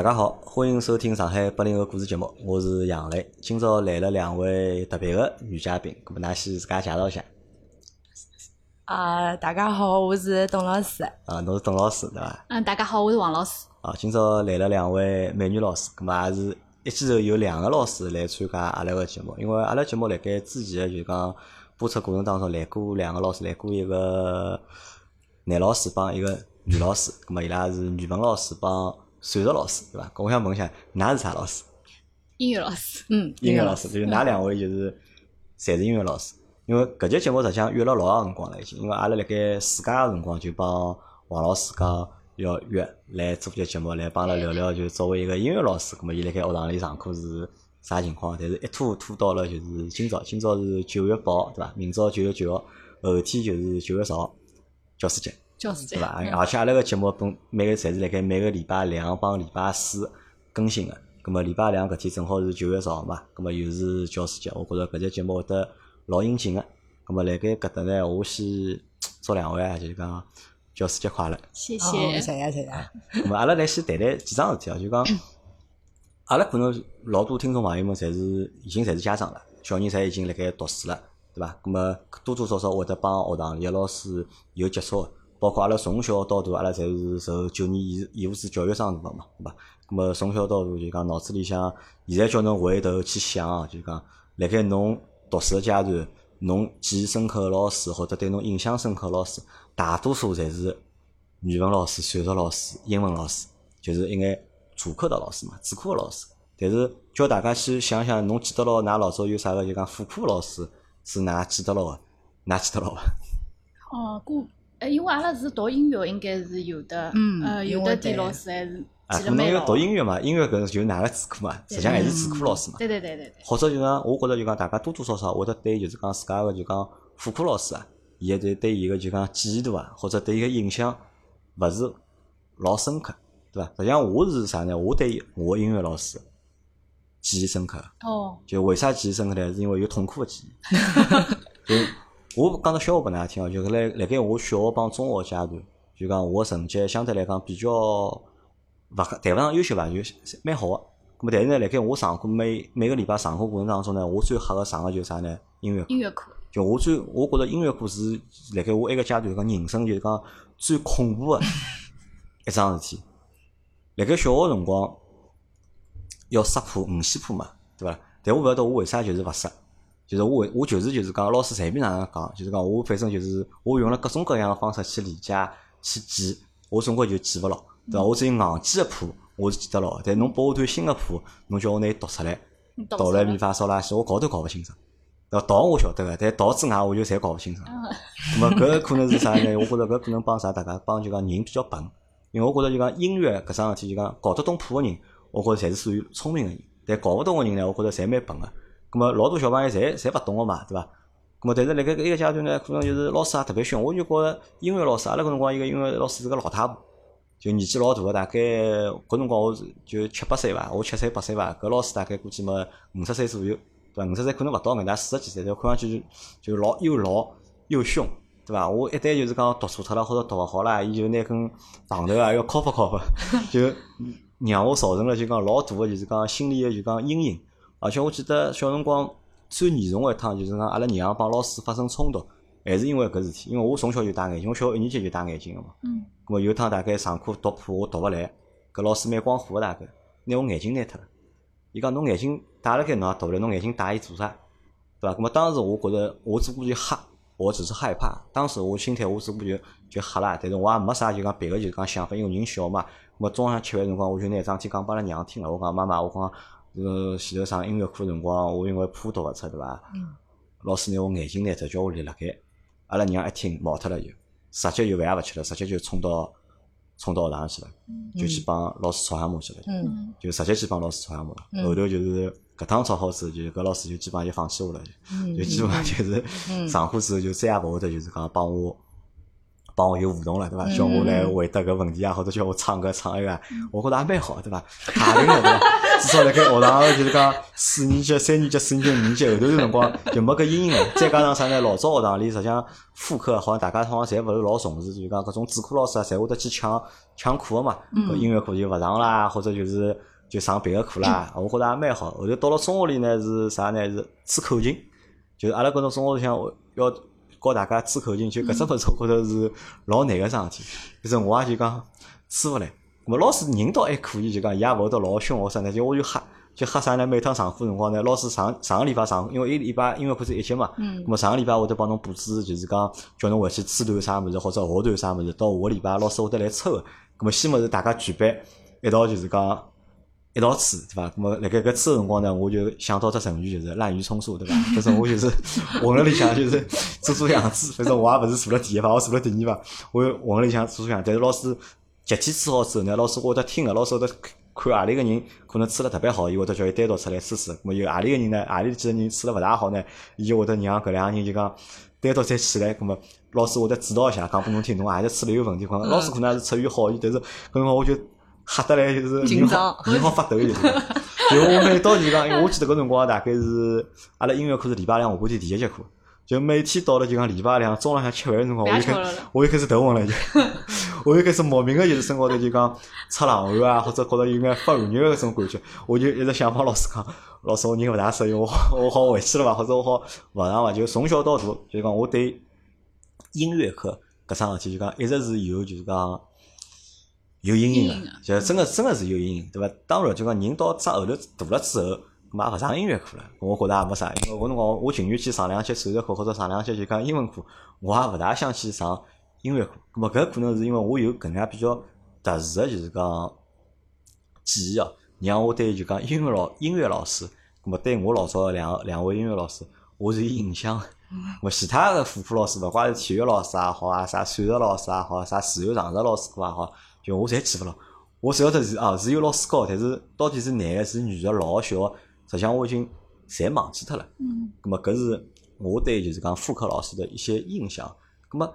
大家好，欢迎收听上海八零后故事节目，我是杨磊。今朝来了两位特别的女嘉宾，咁么㑚先自家介绍一下。啊，大家好，我是董老师。啊，侬是董老师对伐？嗯，大家好，我是王老师。啊，今朝来了两位美女老师，咁么也是一记头有两个老师来参加阿拉个节目，因为阿拉节目辣盖之前个就讲播出过程当中来过两个老师，来过一个男老师帮一个女老师，咁么伊拉是语文老师帮数学老师，对伐？咁我想问一下，㑚是啥老师？音乐老师。嗯，音乐老师，就是㑚两位就是侪是音乐老师。因为搿节节目实际上约了老长辰光了已经，因为阿拉辣盖暑假个辰光就帮王老师讲要约来做节节目，来帮阿拉聊聊，就作为一个音乐老师，葛末伊辣盖学堂里上课是啥情况？但是一拖拖到了就是今朝，今朝是九月八号，对伐？明朝九月九号，后天就是九月十号，教师节，教师节对伐？而且阿拉个节目本每个侪是辣盖每个礼拜两帮礼拜四更新个。葛末礼拜两搿天正好是九月十号嘛，葛末又是教师节，我觉着搿只节目会得老应景个。葛末辣盖搿搭呢，我先祝两位啊，就是讲教师节快乐。哦谢谢。谢谢谢谢。咁么阿拉来先谈谈几桩事体啊，就讲阿拉可能老多听众朋友们侪是已经侪是家长了，小人侪已经辣盖读书了，对伐？咁么多多少少会得帮学堂里个老师有接触个，包括阿拉从小到大，阿拉侪是受九年义义务制教育长大个嘛，对伐？咁么从小到大就讲脑子里向，现在叫侬回头去想啊，就讲辣盖侬读书个阶段，侬记忆深刻个老师或者对侬印象深刻个老师，大多数侪是语文老师、数学老师、英文老师，就是一眼主课的老师嘛，主课个老师。但是叫大家去想想，侬记得牢㑚老早有啥个就讲副课老师是㑚记得牢个，㑚记得牢伐？哦，过，呃，因为阿拉是读音乐，应该是有的。嗯呃，有的点老师还是啊，记了蛮牢可能因为读。音乐嘛，音乐搿就是㑚个主课嘛，实际上还是主课老师嘛。对对对对对。或者就讲，我觉着就讲，大家多多少少会得对就是讲自家个就讲副课老师啊，伊个对对伊个就讲记忆度啊，或者对伊个印象勿是老深刻，对伐？实际上我是啥呢？我对我个音乐老师记忆深刻。哦，就为啥记忆深刻呢？是因为有痛苦个记忆。就我讲个笑话拨㑚听哦，就是辣辣盖我小学帮中学阶段，就讲我个成绩相对来讲比较勿谈勿上优秀伐，就蛮好个。咁么但是呢，辣盖我上课每每个礼拜上课过程当中呢，我最吓个上个就是啥呢？音乐课。音乐课。就我最，我觉着音乐课是辣盖我埃个阶段讲人生就是讲最恐怖个 一桩事体。辣盖小学辰光要识谱五线谱嘛，对伐？但我勿晓得我为啥就是勿识，就是我为我就是就是讲老师随便哪能讲，就是讲我反正就是我用了各种各样的方式去理解去记，我总归就记勿牢，对伐？我只有硬记个谱我是记得牢的，但侬拨我段新个谱，侬叫我拿伊读出来，哆来咪了发嗦拉西，我搞都搞勿清爽。呃，道我晓得个，但道之外我就侪搞勿清爽。那么搿可能是啥呢？我觉着搿可能帮啥大家帮就讲人比较笨，因为我觉着就讲音乐搿桩事体就讲搞得懂谱个人，我觉着侪是属于聪明个人，但搞勿懂个人呢，我觉着侪蛮笨个。咁么老多小朋友侪侪勿懂个嘛，对伐？咁么但是辣盖搿一个阶段呢，可能就是老师也特别凶，我就觉着音乐老师，阿拉搿辰光一个音乐老师是个老太婆。就年纪老大个，大概搿辰光我就七八岁伐，我七岁八岁伐，搿老师大概估计嘛五十岁左右，对伐？五十岁可能勿到，搿能四十几岁，但看上去就就老又老又凶，对伐？我一旦就是讲读错脱了或者读勿好啦，伊就拿根棒头啊要敲发敲发，就让我造成了就讲老大个就是讲心理个就讲阴影。而且我记得小辰光最严重个一趟就是讲阿拉娘帮老师发生冲突，还是因为搿事体，因为我从小就戴眼镜，我小学一年级就戴眼镜个嘛。嗯。咾么有一趟大概上课读谱我读勿来，搿老师蛮光火个大概，拿我眼镜拿脱了。伊讲侬眼镜戴辣盖侬也读勿来，侬眼镜戴伊做啥？对伐？咾么当时我觉着我只不过就吓，我只是害怕。当时我心态我只不过就就吓啦，但是我也没啥就讲别个就是讲想法，因为人小嘛。咾么中浪向吃饭辰光，我就拿桩事体讲拨阿拉娘听了。我讲妈妈，我讲呃前头上音乐课辰光，我因为谱读勿出，对伐？嗯。老师拿我眼镜拿脱，叫我立辣盖。阿拉娘一听毛脱了就，直接就饭也勿吃了，直接就冲到冲到学堂去了，就去帮老师吵相骂去了。就直接去帮老师吵相骂了。嗯后头就是搿趟吵好之后，就搿老师就基本上就放弃我了，就基本上就是嗯上课之后就再也勿会得就是讲帮我帮我有互动了，对伐？叫我来回答搿问题啊，或者叫我唱歌唱一个，我觉着也蛮好，对伐？卡定了，对伐？至少辣盖学堂就是讲四年级、三年级、四年级、五年级后头个辰光就没搿阴影了。再加上啥呢？老早学堂里实际上副课好像大家好像侪勿是老重视，就讲搿种主课老师啊，侪会得去抢抢课个嘛。搿音乐课就勿上啦，或者就是就上别个课啦。我觉着也蛮好。后头到了中学里呢是啥呢？是吹口琴，就是阿拉搿种中学里向要教大家吹口琴，就搿只物事我觉着是老难个桩事体。就是我也就讲吹勿来。咾么老师人倒还可以，就讲伊也勿会得老凶或啥呢，就我就吓，就吓啥呢？每趟上课辰光呢，老师上上个礼拜上，因为一礼拜音乐课是一节嘛，咾么上个礼拜会得帮侬布置，就是讲叫侬回去吹段啥物事，或者学段啥物事，到下个礼拜老师会得来抽个。咾么先么是大家举办一道就是讲一道吹，对伐？咾么辣盖搿吹个辰光呢，我就想到只成语，就是滥竽充数，对伐？反正我就是 混了里向就是做做样子，反正我也勿是坐了第一排，我坐了第二排，我混了里向做做样，但是老师。集体吹好之后呢，老师会得听个，老师会得看阿里个人可能吹得特别好，伊会得叫伊单独出来吹吹。咾有阿里个人呢？阿里几个人吹得勿大好呢？伊就会得让搿两个人就讲单独再起来。咾么老师会得指导一下，讲拨侬听，侬何里吹得有问题。可能老师可能也是出于好意，但是搿辰光我就吓得来就是紧张，人好发抖就是。就我每到就讲，因为我记得搿辰光大概是阿拉音乐课是礼拜两下半天第一节课。就每天到了就讲礼拜两中浪向吃饭个辰光，我就开我就开始头昏了，就我就开始莫名个就是身高头就讲出冷汗啊，或者觉着有眼发寒热个种感觉，我就一直想帮老师讲，老师我人勿大适应，我我好回去了伐？或者我好勿上伐？就从小到大，就讲我对音乐课搿桩事体就讲一直是有就是讲有阴影个，就真个真个是有阴影，对伐？当然就讲人到长后头大了之后。嘛勿上音乐课了，我觉着也没啥，因为我辰光我情愿去上两节数学课或者上两节就讲英文课，我也勿大想去上音乐课。咾么搿可能是因为我有搿能介比较特殊个就是讲记忆哦，让我对就讲音乐老音乐老师，咁么对我老早两两位音乐老师，我是有印象。咾其他的副课老师，勿怪是体育老师也好啊，啥数学老师也好，啥自由常识老师课也好，就我侪记勿牢。我晓得是啊，是有老师教，但是到底是男个是女个老小。实际上我已经侪忘记脱了。嗯。咁么搿是我对就是讲副科老师的一些印象。咁么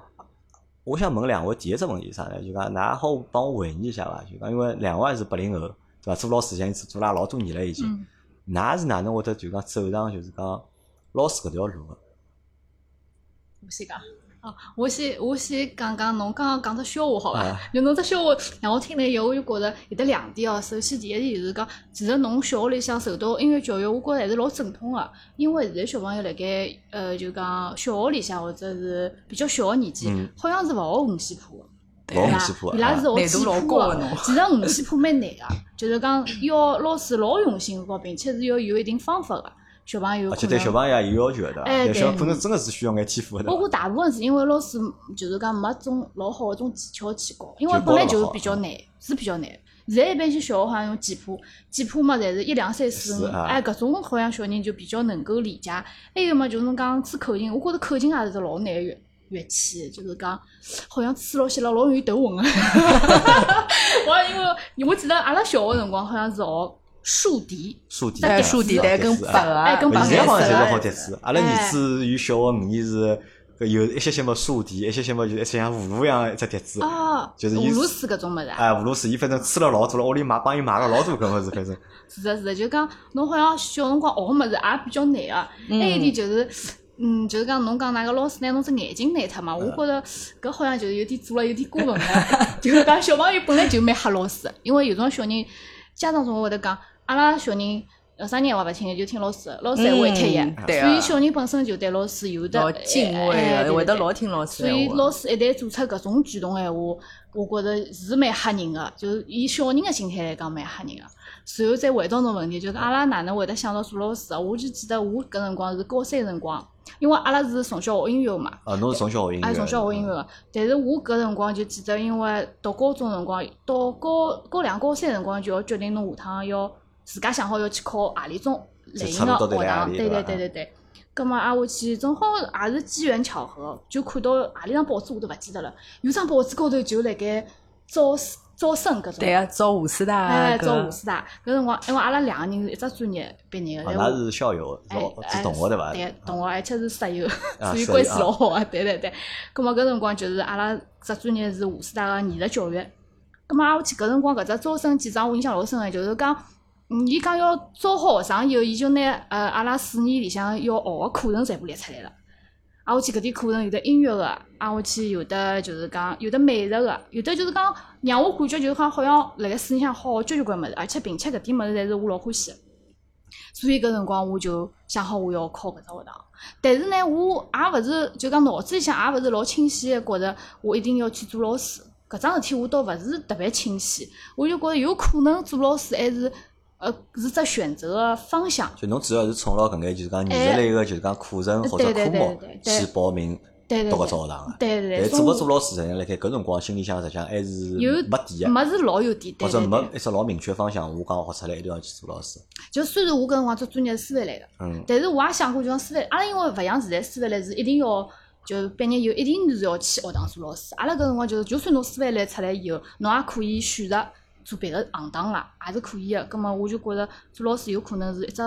我想问两位第一只问题啥呢？就讲㑚好帮我回忆一下伐？就讲因为两位是八零后，对伐？做老师已经做了老多年了已经。嗯。㑚是哪能会得就讲走上就是讲老师搿条路个？我先讲。哦，我先我先讲讲侬刚刚讲只笑话好伐？就侬只笑话让我听了以后，我就觉着有得两点哦。首先第一点就是讲，其实侬小学里向受到音乐教育，我觉着还是老正统个。因为现在小朋友辣盖呃，就讲小学里向或者是比较小个年纪，好像是勿学五线谱个。对伐？伊拉是学基谱个。其实五线谱蛮难个，就是讲要老师老用心个，并且是要有一定方法个。小朋友，而且对小朋友也有要求的，哎，小可能真的是需要眼天赋的。包括大部分是因为老师就是讲没种老好个种技巧去教，因为本来就是比较难，是比较难。现在一般性小学好像用简谱，简谱嘛，侪是一两三四五，哎，搿种好像小人就比较能够理解。还有嘛，就是讲吹口琴，我觉着口琴也是只老难乐乐器，就是讲好像吹落去了老容易头昏个。我因为我记得阿拉小学辰光好像是学。竖笛，竖笛，带竖笛带跟白啊，跟白现在好像侪是好笛子。阿拉儿子有小学五年是有一些些么竖笛，一些些么就一些像葫芦一样一只笛子。哦，就是葫芦丝搿种物事。哎，葫芦丝，伊反正吹了老多了，屋里买帮伊买了老多搿物事，反正。是的，是的，就讲侬好像小辰光学个物事也比较难个。还有一点就是，嗯，就是讲侬讲哪个老师拿侬只眼睛拿脱嘛？我觉着搿好像就是有点做了有点过分了。就是讲小朋友本来就蛮吓老师，因为有种小人家长总会得讲。阿拉小人呃啥人话勿听，就听老师，老师还会听一，所以小人本身就对老师有的敬畏，会得老听老师。所以老师一旦做出搿种举动闲话，我觉着是蛮吓人个，就是以小人个心态来讲蛮吓人个。随后再回到侬问题，就是阿拉哪能会得想到做老师啊？我就记得我搿辰光是高三辰光，因为阿拉是从小学音乐嘛。啊，侬是从小学音乐。哎，从小学音乐个，但是我搿辰光就记得，因为读高中辰光，到高高两高三辰光就要决定侬下趟要。自家想好要去考何里种类型个学堂，对对对对对。葛末挨下去正好也是机缘巧合，就看到何里张报纸我都勿记得了。有张报纸高头就辣盖招招生搿种。对啊，招武师大。哎，招武师大。搿辰光，因为阿拉两个人是一只专业毕业个。阿拉是校友，是同学对伐？对，同学，而且是室友，所以关系老好啊。对对对。葛末搿辰光就是阿拉只专业是武师大个艺术教育。葛末挨下去搿辰光搿只招生简章我印象老深个，就是讲，伊讲要招好学生以后，伊就拿呃阿拉四年里向要学个课程全部列出来了。挨下去搿点课程有的音乐个，挨下去有的就是讲有的美术个，有的就是讲让我感觉就是讲好像辣盖书里向好交交关物事，而且并且搿点物事侪是我老欢喜个。所以搿辰光我就想好我要考搿只学堂，但是呢，我也勿是就讲脑子里向也勿是老清晰个，觉着我一定要去做老师。搿桩事体我倒勿是特别清晰，我就觉着有可能做老师还是。呃，是只选择个方向。就侬主要是冲牢搿眼，就是讲艺术类个，就是讲课程或者科目去报名读搿只学堂个。对对对。但做勿做老师，实际上辣盖搿辰光心里向实际上还是没底个。没是老有底，或者没一只老明确方向。我讲学出来一定要去做老师。就虽然我搿辰光做专业是师范类个，嗯，但是我也想过，就讲师范，阿拉因为勿像现在师范类是一定要就毕业以后一定是要去学堂做老师。阿拉搿辰光就是，就算侬师范类出来以后，侬也可以选择。做别个行当啦，也是可以个。葛末我就觉着做老师有可能是一只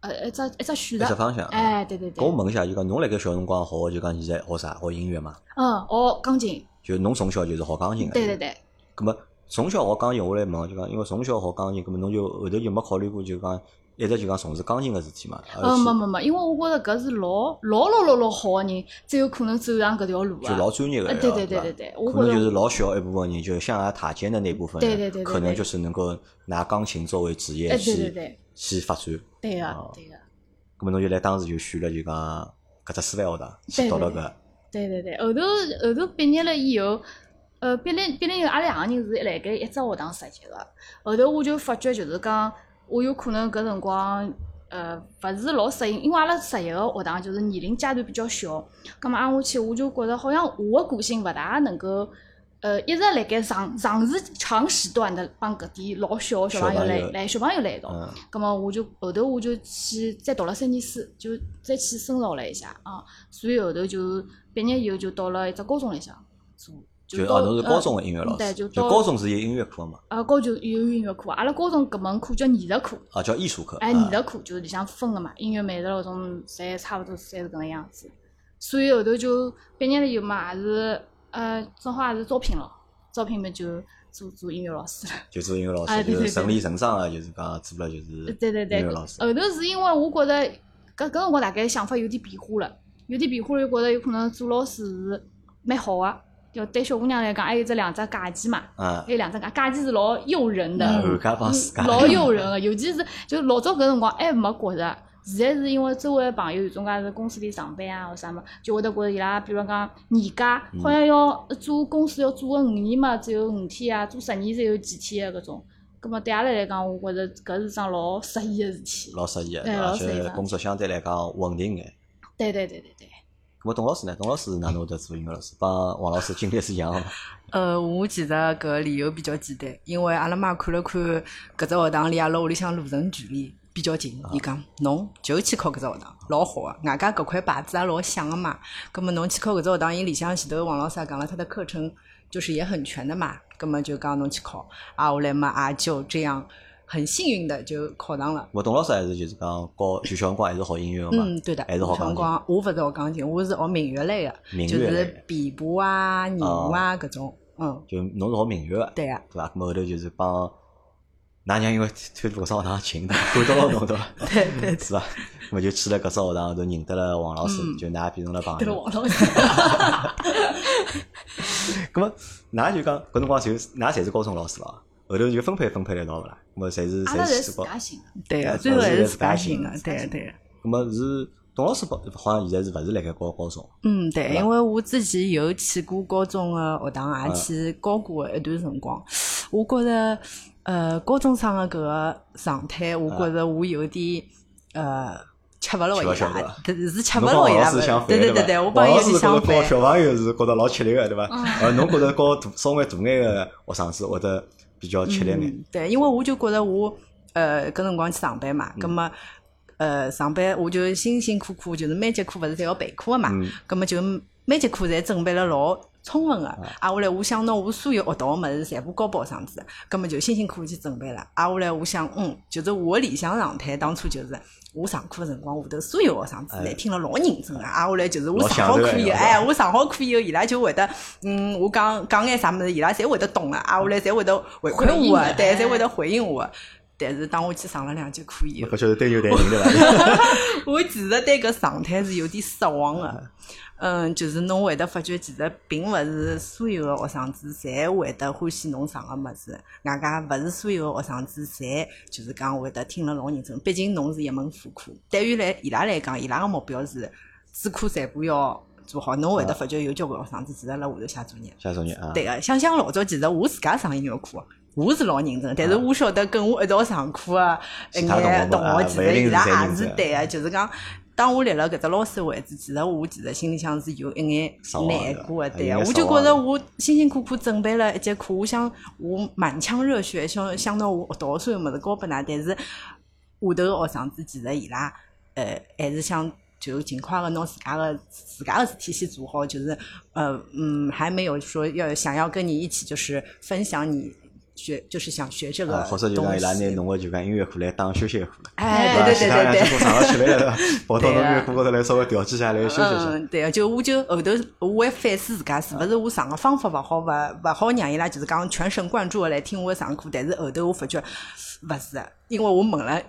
呃一只一只选择。一只方向。哎，对对对。搿我问一下，就讲侬辣盖小辰光学就讲现在学啥？学音乐嘛？嗯，学钢琴。就侬从小就是学钢琴个。对对对。葛末从小学钢琴，我来问就讲，因为从小学钢琴，葛末侬就后头就没考虑过就讲。一直就讲从事钢琴个事体嘛。嗯，没没没，因为我觉着搿是老老老老老好个人，才有可能走上搿条路啊。就老专业个，对对对对对。可能就是老小一部分人，就向下塔尖的那部分人，对对对对。可能就是能够拿钢琴作为职业去去发展。对个对个。咾么侬就来当时就选了就讲搿只师范学堂去读了搿。对对对，后头后头毕业了以后，呃，毕业毕业以后，阿拉两个人是辣盖一只学堂实习个。后头我就发觉就是讲，我有可能搿辰光。呃，勿是老适应，因为阿拉实习个学堂就是年龄阶段比较小，葛末挨下去我就觉着好像我个个性勿大能够，呃，一直辣盖长长时长时段的帮搿点老小个小朋友来来小朋友来一道，葛末我就后头我就去再读了三年书，就再去深造了一下啊，所以后头就毕业以后就到了一只高中里向做。就哦，侬是高中个音乐老师，就高中是有音乐课嘛？啊，高中有音乐课，阿拉高中搿门课叫艺术课。啊，叫艺术课。哎，艺术课就是里向分个嘛，音乐、美术搿种，侪差勿多侪是搿能样子。所以后头就毕业了以后嘛，也是呃，正好也是招聘了，招聘嘛就做做音乐老师了。就做音乐老师，就是顺理成章个，就是讲做了就是对对对，音乐老师。后头是因为我觉着搿搿辰光大概想法有点变化了，有点变化了，就觉着有可能做老师是蛮好个。就对小姑娘来讲，还有这两只假期嘛，还有两只假假期是老诱人的，老诱人的。尤其是就老早搿辰光还没觉着，现在是因为周围朋友有种介是公司里上班啊或啥么，就会得觉着伊拉，比如讲年假好像要做公司要做个五年嘛，只有五天啊，做十年才有几天个搿种。葛末对阿拉来讲，我觉着搿是桩老适意个事体。老适意个，而且工作相对来讲稳定眼。对对对对对。我董老师呢？董老师哪能会得做音乐老师？帮王老师经历是一样的吗？呃，我其实搿理由比较简单，因为阿拉妈看了看搿只学堂离阿拉屋里向路程距离比较近，伊讲侬就去考搿只学堂，老好个，外加搿块牌子也老响个嘛。葛末侬去考搿只学堂，伊里向前头王老师也讲了，他的课程就是也很全的嘛。葛末就讲侬去考，啊，后来嘛也就这样。很幸运的就考上了。我董老师还是就是讲教就小辰光还是学音乐嘛。嗯，对的。还是学钢琴。我勿是学钢琴，我是学民乐类的，就是琵琶啊、二胡啊搿种。嗯。就侬是学民乐的。对呀。对伐？后头就是帮，㑚娘因为推路上学堂近的，管到了侬对伐？对对。是伐？我就去了搿所学堂，就认得了王老师，就㑚变成了朋友。对王老师。咾么，㑚就讲搿辰光就㑚侪是高中老师了。后头就分配分配了一道勿啦？么侪是侪是自家寻对个，最后还是自家寻个，对对。那么是董老师好像现在是勿是辣盖教高中？嗯，对，因为我之前有去过高中个学堂，也去教过一段辰光。我觉着，呃，高中生个搿个状态，我觉着我有点呃吃勿落伊拉，是吃勿落伊拉。对对对对，我帮伊有点相反。教小朋友是觉得老吃力个，对伐？呃，侬觉着教大稍微大眼个学生子或者？比较吃力眼，对，因为我就觉着我，呃，搿辰光去上班嘛，葛末，呃，上班我就辛辛苦苦，就是每节课勿是侪要备课个嘛，葛么就每节课侪准备了老充分个，挨下来我想拿我所有学到个物事全部交拨学生子，葛末就辛辛苦苦去准备了。挨下来我想，嗯，就是我个理想状态，当初就是我上课个辰光，下头所有学生子侪听了老认真个。挨下来就是我上好课以后，哎，我上好课以后，伊拉就会得，嗯，我讲讲眼啥物事，伊拉侪会得懂个。挨下来侪会得回馈我个，对，侪会得回应我。但是当我去上了两节课以后，不晓得对牛对人对伐？我其实对搿状态是有点失望个。嗯，就是侬会得发觉，其实并勿是所有个学生子侪会得欢喜侬上个物事，外加勿是所有个学生子侪就是讲会得听了老认真。毕竟侬是一门副科，对于来伊拉来讲，伊拉个目标是主课全部要做好。侬会得发觉有交关学生子其实辣下头写作业。写作业啊。对个，想想老早，其实我自家上音乐课，我是老认真，但是我晓得跟我一道上课个一眼同学，其实伊拉也是对个，就是讲。当我立了搿只老师位置，其实我其实心里向是有一眼难过的，对啊，我就觉着我辛辛苦苦准备了一节课，我想我满腔热血想想到我学到所有物事教拨㑚，但是下头个学生子其实伊拉呃还是想就尽快个拿自家个自家个事体先做好，就是呃嗯还没有说要想要跟你一起就是分享你。学就是想学这个，或者就讲伊拉拿侬个就讲音乐课来当休闲课了，哎，对对对对对，上了起来了，跑到侬音乐课高头来稍微调剂下来休息下。嗯，对啊，就我就后头我会反思自家是勿是我上个方法勿好，勿勿好让伊拉就是讲全神贯注个来听我上课，但是后头我发觉勿是，因为我问了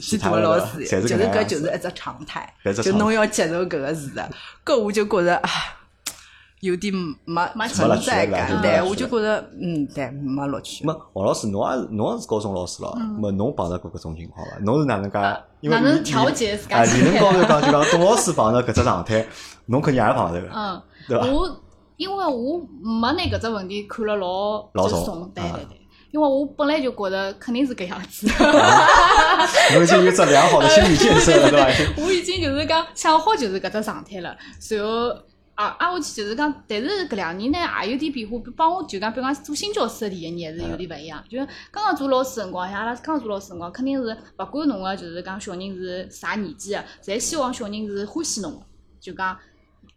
许多老师，就是搿就是一只常态，就侬要接受搿个事的，搿我就觉着啊。有点没没存在感，对，我就觉得，嗯，对，没乐趣。没王老师，侬也是侬也是高中老师咯，没侬碰着过搿种情况伐？侬是哪能介？哪能调节自家理论高头讲就讲，董老师碰着搿只状态，侬肯定也碰着个，嗯，对伐？我因为我没拿搿只问题看了老老重，对对对，因为我本来就觉得肯定是搿样子。侬已经有只良好的心理建设了，对伐？我已经就是讲想好就是搿只状态了，随后。啊，挨下去就是讲，但是搿两年呢也有点变化，帮我就讲，比方讲做新教师的第一年还是有点勿一样。就刚刚做老师辰光，像阿拉刚刚做老师辰光，肯定是勿管侬个就是讲小人是啥年纪个，侪希望小人是欢喜侬个。就讲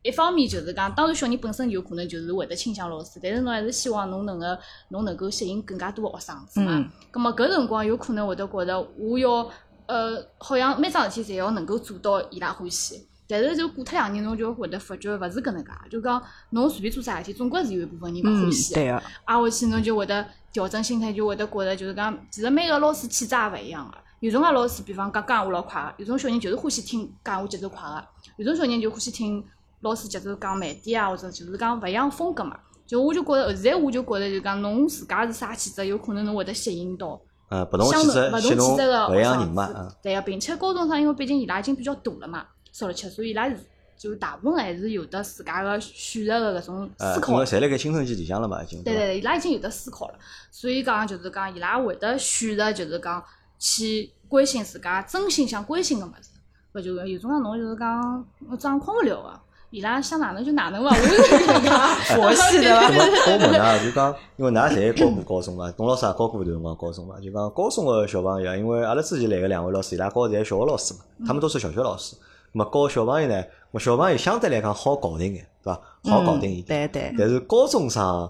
一方面就是讲，当然小人本身有可能就是会得倾向老师，但是侬还是希望侬能个侬能够吸引更加多个学生子嘛。嗯。葛末搿辰光有可能会得觉着我要呃，好像每桩事体侪要能够做到伊拉欢喜。但是就过脱两年，侬就会得发觉勿是搿能介，就讲侬随便做啥事体，总归是有一部分人勿欢喜。对个。挨下去侬就会得调整心态，就会得觉着就是讲，其实每个老师气质也勿一样个。有种个老师，比方讲讲话老快个；有种小人就是欢喜听讲话节奏快个；有种小人就欢喜听老师节奏讲慢点啊，或者就是讲勿一样风格嘛。就我就觉着，现在我就觉着，就讲侬自家是啥气质，有可能侬会得吸引到。呃，不同气质，勿同气质个学生子。对个，并且高中生，因为毕竟伊拉已经比较大了嘛。十六七岁，伊拉是就大部分还是有的自家个选择个搿种思考。呃，侪辣盖青春期里向了嘛，已经。对对对，伊拉已经有的思考了，所以讲就是讲伊拉会得选择就是讲去关心自家真心想关心个物事，勿就有种侬就是讲我掌控勿了个，伊拉想哪能就哪能伐，我 是佛系的。我问啊，就讲因为㑚侪高过高中嘛，董老师也教过一段辰光高中嘛，就讲高中个小朋友，因为阿拉之前来个两位老师，伊拉教侪小学老师嘛，他们都是小学老师。么教小朋友呢？么小朋友相对来讲好搞定眼，对伐？好搞定一点。对对。但是高中生，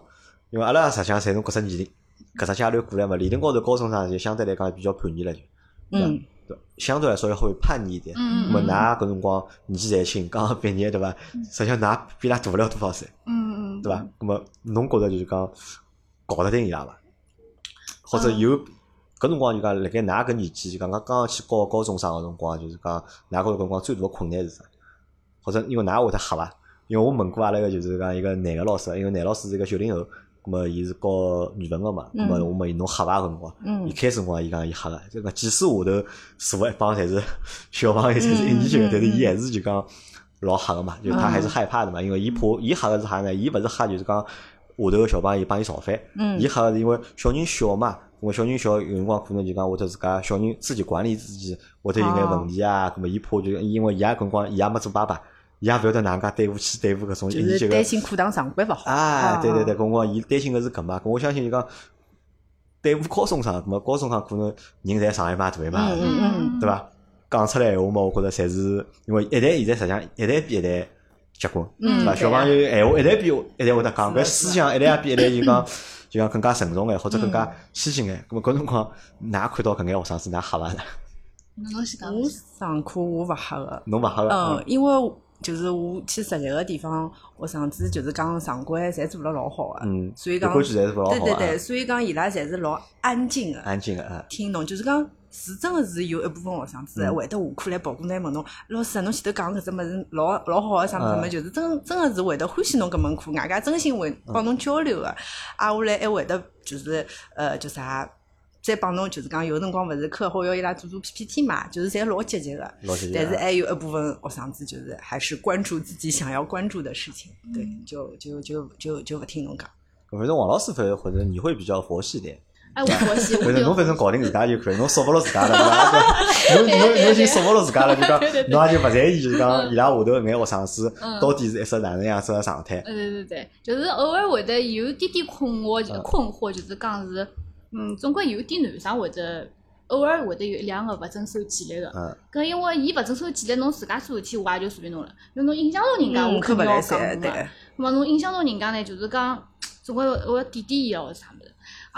因为阿拉实际上侪从搿只年龄、搿只阶段过来嘛，理论高头高中生就相对来讲比较叛逆了，就。嗯。对，相对来说要会叛逆一点。嗯嗯。么㑚搿辰光年纪侪轻，刚刚毕业对伐？实际上㑚比伊拉大勿了多少岁。嗯嗯。对伐？么侬觉着就是讲搞得定伊拉伐？或者有？搿辰光就讲，辣盖㑚搿年纪，就讲刚刚去高高中生个辰光，就是讲㑚搿辰光最大个困难是啥？或者因为㑚会得吓伐？因为我问过阿拉个就是讲一个男个老师，因为男老师是一个九零后，咾么伊是教语文个嘛，咾么我问伊侬吓伐？搿辰光，一开始辰光伊讲伊吓个，就讲即使下头坐一帮侪是小朋友，侪是一年级个，但是伊还是就讲老吓个嘛，就他还是害怕的嘛，因为伊怕伊吓个是啥呢？伊勿是吓就是讲下头个小朋友帮伊造反，伊吓个是因为小人小嘛。我小人小有辰光可能就讲或者自家小人自己管理自己，或者有眼问题啊，咁么伊怕就因为伊也辰光伊也没做爸爸，伊也勿晓得哪能介对付去对付搿种就是担心课堂上班勿好。啊，对对对，搿辰光伊担心个是搿嘛，我相信就讲对付高中生，咁么高中生可能人侪上一码大一码，对伐？讲出来闲话嘛，我觉着侪是因为一代现在实际上一代比一代结棍，对伐？小朋友闲话一代比一代会得讲，搿思想一代也比一代就讲就讲更加成熟眼，或者更加先进眼。咁么搿辰光，㑚看到搿眼学生子，㑚吓伐呢？侬先讲。我上课我勿吓个。侬勿吓个？嗯，因为就是我去实习个地方，学生子就是讲常规侪做了老好个。嗯。所以讲，对对对，所以讲伊拉侪是老安静个。安静个啊。听侬就是讲。是真个是有一部分学生子会得下课来跑过来问侬，老师啊，侬前头讲搿只物事老老好个啥物事就是真真个是会得欢喜侬搿门课，外加真心会帮侬交流个，挨下来还会得就是呃叫啥，再帮侬就是讲有辰光勿是课后要伊拉做做 PPT 嘛，就是侪老积极个，但是还有一部分学生子就是还是关注自己想要关注的事情，对，就就就就就勿听侬讲。反正王老师会或者你会比较佛系点。哎，我佛系，反正侬反正搞定自家就可以，侬说服了自家了，对 侬侬侬已经说服了自家了，就讲侬也就勿在意，就是讲伊拉下头眼学生子到底是一只哪能样子个状态。对对对，就是偶尔会得有点点困惑，困惑就是讲是，嗯，总归有点男生或者偶尔会得有一两个勿遵守纪律个。嗯。搿因为伊勿遵守纪律，侬自家做事体我也就随便侬了。因为侬影响到人家，我肯定要讲嘛。咾么侬影响到人家呢，就是讲总归我要点点伊哦啥物事。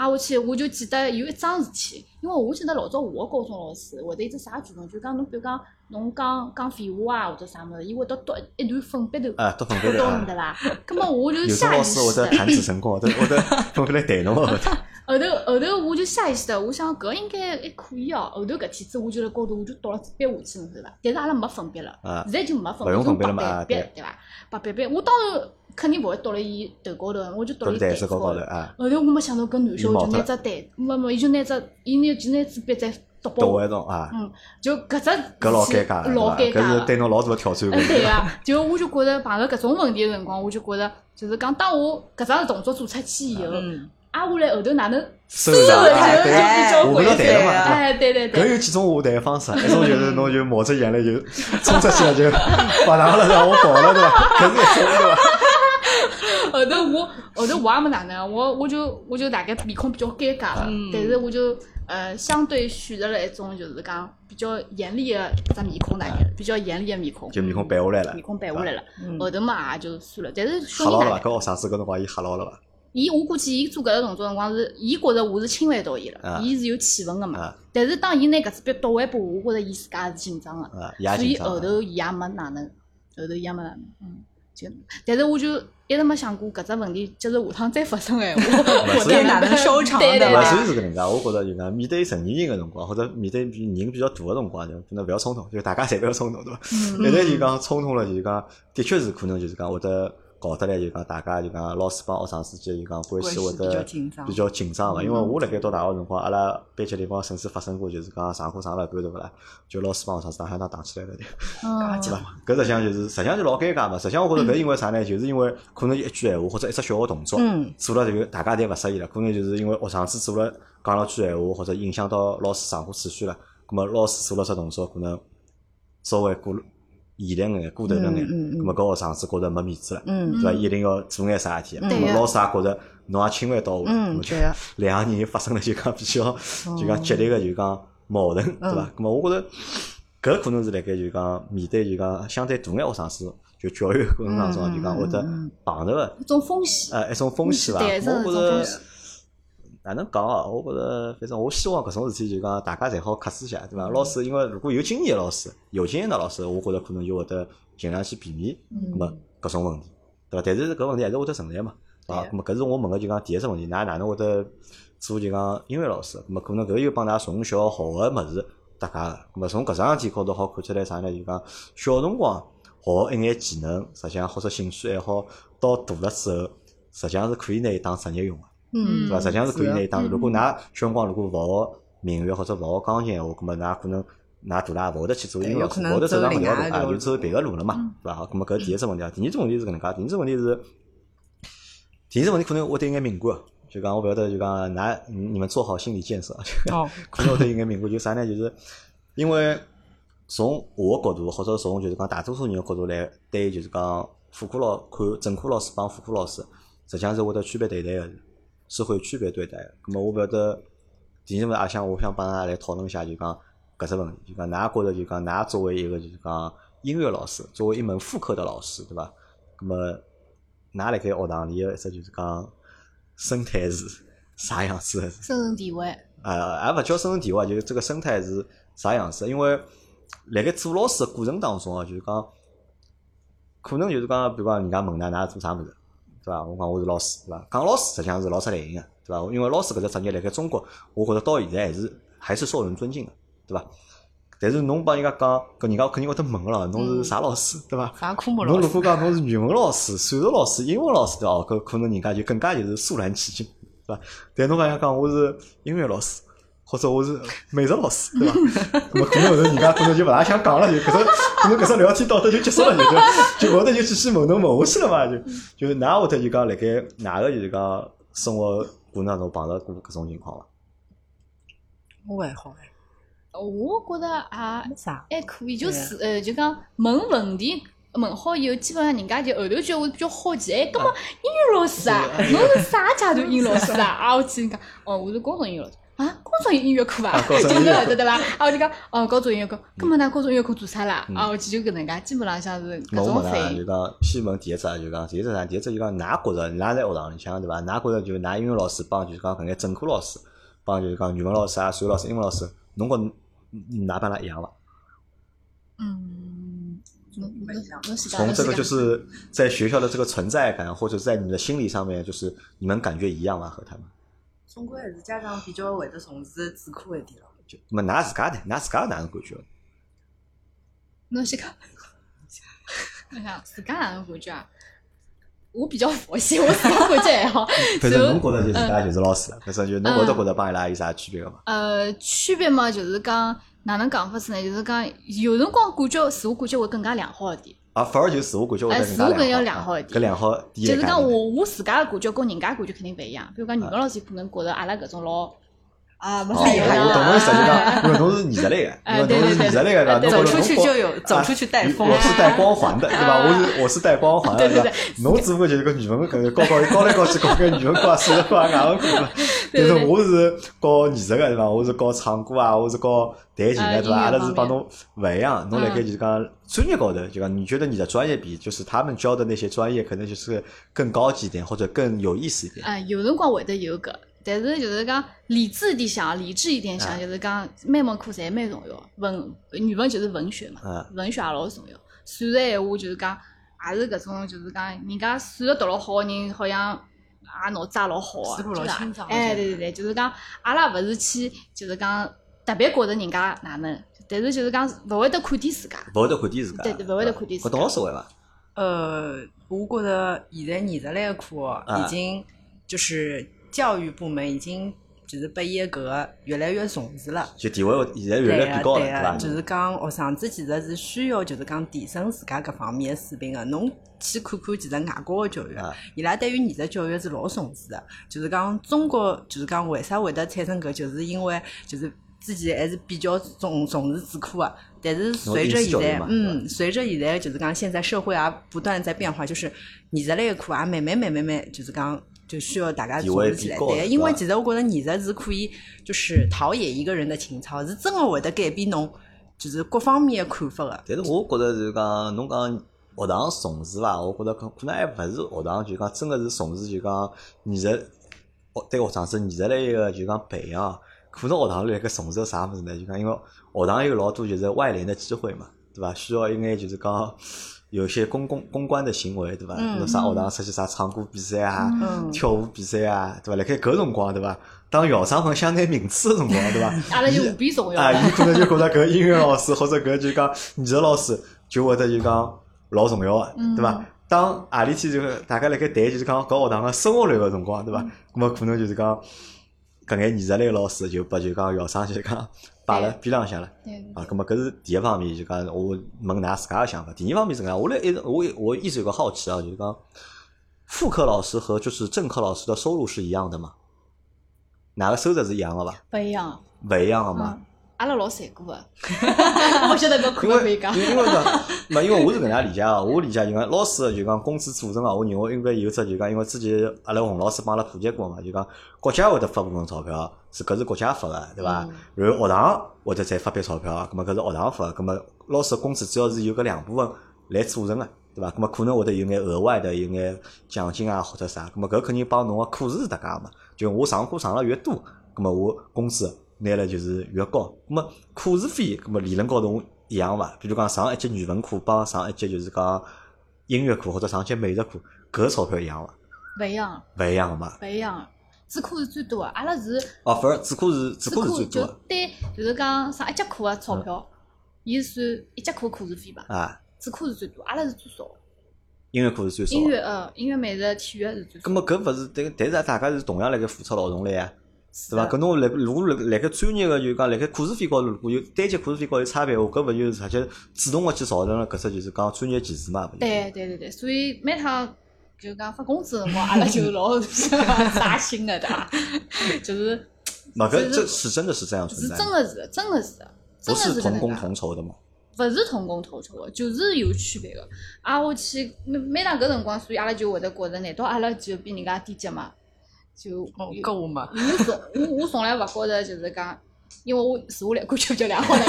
啊，我去，我就记得有一桩事体，因为我记得老早我个高中老师会得一只啥举动，就讲侬比如讲侬讲讲废话啊或者啥物事，伊会得读一段粉笔头，啊，读粉笔头，对伐？咁么我就下意识的，有老师会得弹指成功，会得会得粉笔来弹侬。后头后头我就下意识的，我想搿应该还可以哦。后头搿天子我就辣高头我就倒了支笔下去，侬晓得伐？但是阿拉没粉笔了，现在就没粉笔，种白笔，对伐？白笔笔，我当然。肯定勿会倒辣伊头高头，我就倒辣伊台子高头。后头我没想到搿男小孩就拿只台，没没，伊就拿只，伊拿就拿支笔在倒拨我。啊！嗯，就搿只搿老尴尬，老尴尬。搿是对侬老大个挑战。对个，就我就觉着碰到搿种问题个辰光，我就觉着，就是讲当我搿只动作做出去以后，挨下来后头哪能收拾就就比较危险嘛。哎，对对对。搿有几种下台方式，一种就是侬就抹着眼泪就冲出去了，就把上了，让我跑了，对伐？搿是一种，对伐？后头我后头我也没哪能，我我就我就大概面孔比较尴尬了，但是我就呃相对选择了一种就是讲比较严厉的只面孔，大概比较严厉的面孔，就面孔摆下来了，面孔摆下来了，后头嘛也就算了。但是吓牢了吧？搿学生子搿辰光伊吓牢了伐？伊我估计伊做搿个动作辰光是，伊觉着我是侵犯到伊了，伊是有气氛个嘛。但是当伊拿搿支笔夺回拨我，我觉着伊自家是紧张个，所以后头伊也没哪能，后头伊也没哪能，嗯。就，但是我就一直没想过搿只问题，就是下趟再发生闲话，我得哪能收场对伐？所以是搿能介，我觉着就讲面对成年人个辰光，或者面对比人比较大个辰光，就可能勿要冲动，就大家侪勿要冲动，对伐？一旦就讲冲动了，就讲的确是可能就是讲会得。搞得来就讲，大家就讲老师帮学生之间就讲关系会得比较紧张个，因为我辣盖读大学辰光，阿拉班级里方甚至发生过，就是讲上课上了一半对勿啦？就老师帮学生打相打打起来了，对伐？搿实际上就是，实际上就老尴尬嘛。实际上我觉着搿因为啥呢？就是因为可能一句闲话或者一只小个动作，做了这个大家侪勿适意了。可能就是因为学生子做了讲了句闲话，或者影响到老师上课秩序了。葛末老师做了只动作，可能稍微过。严厉眼，过头了眼，咁么搿学生子觉着没面子了，对伐？一定要做眼啥事体，咁么老师也觉着侬也侵犯到我，了，两个人发生了就讲比较就讲激烈个就讲矛盾，对伐？咁么我觉着搿可能是辣盖就讲面对就讲相对大眼学生子就教育过程当中就讲会得碰着个一种风险，呃，一种风险伐？我觉着。哪能讲啊？我觉着，反正我希望搿种事体就讲大家侪好克制下，对伐？老师，因为如果有经验的老师，有经验的老师，我觉着可能就会得尽量去避免，咁么搿种问题，对伐？但是搿问题还是会得存在嘛，啊，咁么搿是我问个就讲第一只问题，㑚哪能会得做就讲音乐老师？咁么可能搿又帮㑚从小学个物事搭界个，咁么从搿桩事体高头好看出来啥呢？就讲小辰光学一眼技能，实际上或者兴趣爱好，到大了之后，实际上是可以拿伊当职业用个。嗯，对伐？实际上是可以拿伊当。如果㑚小辰光如果勿学民乐或者勿学钢琴闲话，葛末㑚可能㑚大了勿会得去做音乐老师，会得走上搿条路啊，就走别个路了嘛，对伐？好，葛末搿第一只问题啊。第二只问题是搿能介，第二只问题是，第二只问题可能会得有眼敏感，就讲我勿晓得，就讲㑚你们做好心理建设，哦，可能会得有眼敏感，就啥呢？就是因为从我个角度，或者从就是讲大多数人个角度来对，就是讲副科老看正科老师帮副科老师，实际上是会得区别对待个。是会区别对待个，咁么我勿晓得，第二问也想我想帮大家来讨论一下，就讲搿只问题，就讲㑚觉着就讲㑚作为一个就是讲音乐老师，作为一门副课的老师，对伐？咁么，㑚辣盖学堂里个一只就是讲生态是啥样子？生存地位。呃，也勿叫生存地位，就是这个生态是啥样子？因为辣盖做老师个过程当中啊，就是讲，可能就是讲，比如讲人家问㑚㑚做啥物事，对伐？我讲我是老师，对伐？讲老师实际上是老出来型个，对伐？因为老师搿只职业辣盖中国，我觉着到现在还是还是受人尊敬个，对伐？但是侬帮人家讲，搿人家肯定会得问个咯，侬是啥老师，对伐？啥科目老师？侬如果讲侬是语文老师、数学老师、英文老师，对伐？搿可能人家就更加就是肃然起敬，对伐？但侬讲讲我是音乐老师，或者我是美术老师，对伐？那么可能后头人家可能就勿大想讲了，就搿只可能搿只聊天到这就结束了，就就就后头就继续问侬问下去了嘛，就就㑚会得就讲辣盖哪个就是讲生活过程当中碰到过搿种情况伐？我还好哎。我觉得也没啥，还可以，就是呃，就讲问问题问好以后，基本上人家就后头就会比较好奇，哎，搿么英语老师啊，侬是啥阶段英语老师啊？啊，我去人家，哦，我是高中英语老师啊，高中音乐课啊，就是后头对伐？啊，我就讲，哦，高中音乐课，搿么㑚高中音乐课做啥啦？啊，我去就搿能介，基本浪向是搿种反应。就讲先问第一只，就讲第一只啥？第一只就讲，㑚觉着，㑚在学堂里向对伐？㑚觉着就㑚音乐老师帮就是讲搿眼正课老师，帮就是讲语文老师啊、数学老师、英文老师，侬觉哪帮㑚一样伐？嗯，侬侬侬是从这个就是在学校的这个存在感，或者在你的心理上面，就是你们感觉一样吗？和他们？总归还是家长比较会得重视主课一点咯。就，那么㑚自家呢？㑚自家哪能感觉？侬先讲，我想自家哪能感觉啊？我比较佛系，我自家感觉还好。反正侬觉着就自家就是老师了，反正就侬觉得觉着帮伊拉有啥区别个伐？呃，区别嘛，就是讲哪能讲法子呢？就是讲有辰光感觉自我感觉会更加良好一点。啊，反而就自我感觉会哎，得自我感觉要良好一点。搿良好就是讲我我自家的感觉跟人家感觉肯定勿一样。比如讲语文老师可能觉着阿拉搿种老啊，没哦，啥用我懂侬意思，就讲因为侬是艺术因为侬是艺术类的，对伐？侬走觉着侬出去就有，走出去带风。我是带光环的，对吧？我是我是带光环的，对对吧？侬只不过就是个语文搿个高高高来高去搞个语文课啊、数学课啊、外文课嘛。但是我是搞艺术的，对吧？我是搞唱歌啊，我是搞弹琴啊的，对吧？阿拉是帮侬勿一样，侬辣盖就是讲专业高头，就讲你觉得你的专业比就是他们教的那些专业可能就是更高级一点，或者更有意思一点。啊，有辰光会得有搿，但是就是讲理智一点想，理智一点想，哎就是讲每门课侪蛮重要。文语文就是文学嘛嗯，文学也老重要。数学闲话就是讲，也是搿种就是讲，人家数学读了好个人，好像也脑子也老好个，思路老就是清爽哎，对对对，就是讲阿拉勿是去就是讲特别觉着人家哪能，但是就是讲勿会得看低自家。勿会得看低自家，对对勿会得看低自家搿董老师会伐？呃，我觉着现在艺术类个课已经就是教育部门已经就是把伊个越来越重视了。就地位现在越来越高了，对伐？个对个，就是讲学生子其实是需要就是讲提升自家搿方面的水平个。侬去看看其实外国个教育啊，伊拉对于艺术教育是老重视的。就是讲中国就是讲为啥会得产生搿，就是因为就是之前还是比较重重视主课个。但是随着现在嗯，随着现在就是讲现在社会啊不断在变化，就是艺术类个课也慢慢慢慢慢就是讲。就需要大家重视起来，对，因为其实我觉得艺术是可以，就是陶冶一个人的情操，是真的会得改变侬，就是各方面的看法的。但是我觉着就是讲，侬讲学堂重视伐？我觉着可可能还勿是学堂，就讲真个是重视就讲艺术，学对学生是艺术类个就讲培养。可能学堂里辣盖重视个啥物事呢？就讲因为学堂有老多就是外联的机会嘛，对伐？需要一眼就是讲有些公共公关的行为，对伐？嗯侬啥学堂出去啥唱歌比赛啊、嗯跳舞比赛啊，对伐？辣盖搿辰光，对伐？当校长份想拿名次的辰光，对伐？阿拉就无比重要啊，。伊可能就觉着搿音乐老师或者搿就讲艺术老师就会得就讲老重要对伐？当何里天就是大家辣盖谈就是讲搿学堂个生活率个辰光，对伐？嗯咁么可能就是讲搿眼艺术类个老师就把就讲校长就讲摆辣边浪向了。对啊，咁么搿是第一方面，就讲我问㑚自家个想法。第二方面是搿样，我来一直我我一直有个好奇啊，就是讲副科老师和就是正课老师的收入是一样的吗？哪个收入是一样的伐？不一样。勿一样个嘛？嗯，阿拉老残酷个，我晓得搿可因为勿可以讲。因为讲，没因为我是搿能样理解啊，我理解就讲老师就讲工资组成啊，我认为应该有只就讲，因为之前阿拉洪老师帮阿拉普及过嘛，就讲国家会得发部分钞票，是搿是国家发个，对伐？然后学堂会得再发笔钞票，咁么搿是学堂发个，咁么老师工资主要是有搿两部分来组成个，对伐？咁么可能会得有眼额外的有眼奖金啊或者啥，咁么搿肯定帮侬个课时是搭界个嘛。就我上课上了越多，咁么我工资拿了就是越高。咁么课时费，咁么理论高头一样伐？比如讲上一节语文课帮上一节就是讲音乐课或者上一节美术课，搿钞票一样伐？勿一样，勿一样个嘛。勿一样。主课是最多个，阿拉是哦，反而主课是主课是最多的对，就是讲上一节课个钞票，伊是算一节课课时费吧？啊。主课是最多，阿拉是最少。音乐课是最少的。音乐呃，音乐、美术、体育是最少咁。么搿勿是，但但是大家是同样辣盖付出劳动力啊，对伐？搿侬辣如果辣辣盖专业个就讲辣盖课时费高头，如果有单节课时费高头有差别话，搿勿就是直接主动个去造成了搿只就是讲专业歧视嘛？对对对对，所以每趟就讲发工资个辰光，阿拉就老 扎心个，对伐？就是嘛搿是这是真的是这样存是在的，真个是真个是，不是同工同酬的嘛？勿是同工同酬个，就是有区别个。挨下去每每趟搿辰光，所以阿拉就会得觉着，难道阿拉就比人家低级嘛？就哦，有搿我嘛，我从我我从来勿觉着就是讲，因为我坐下来感觉比较良好了，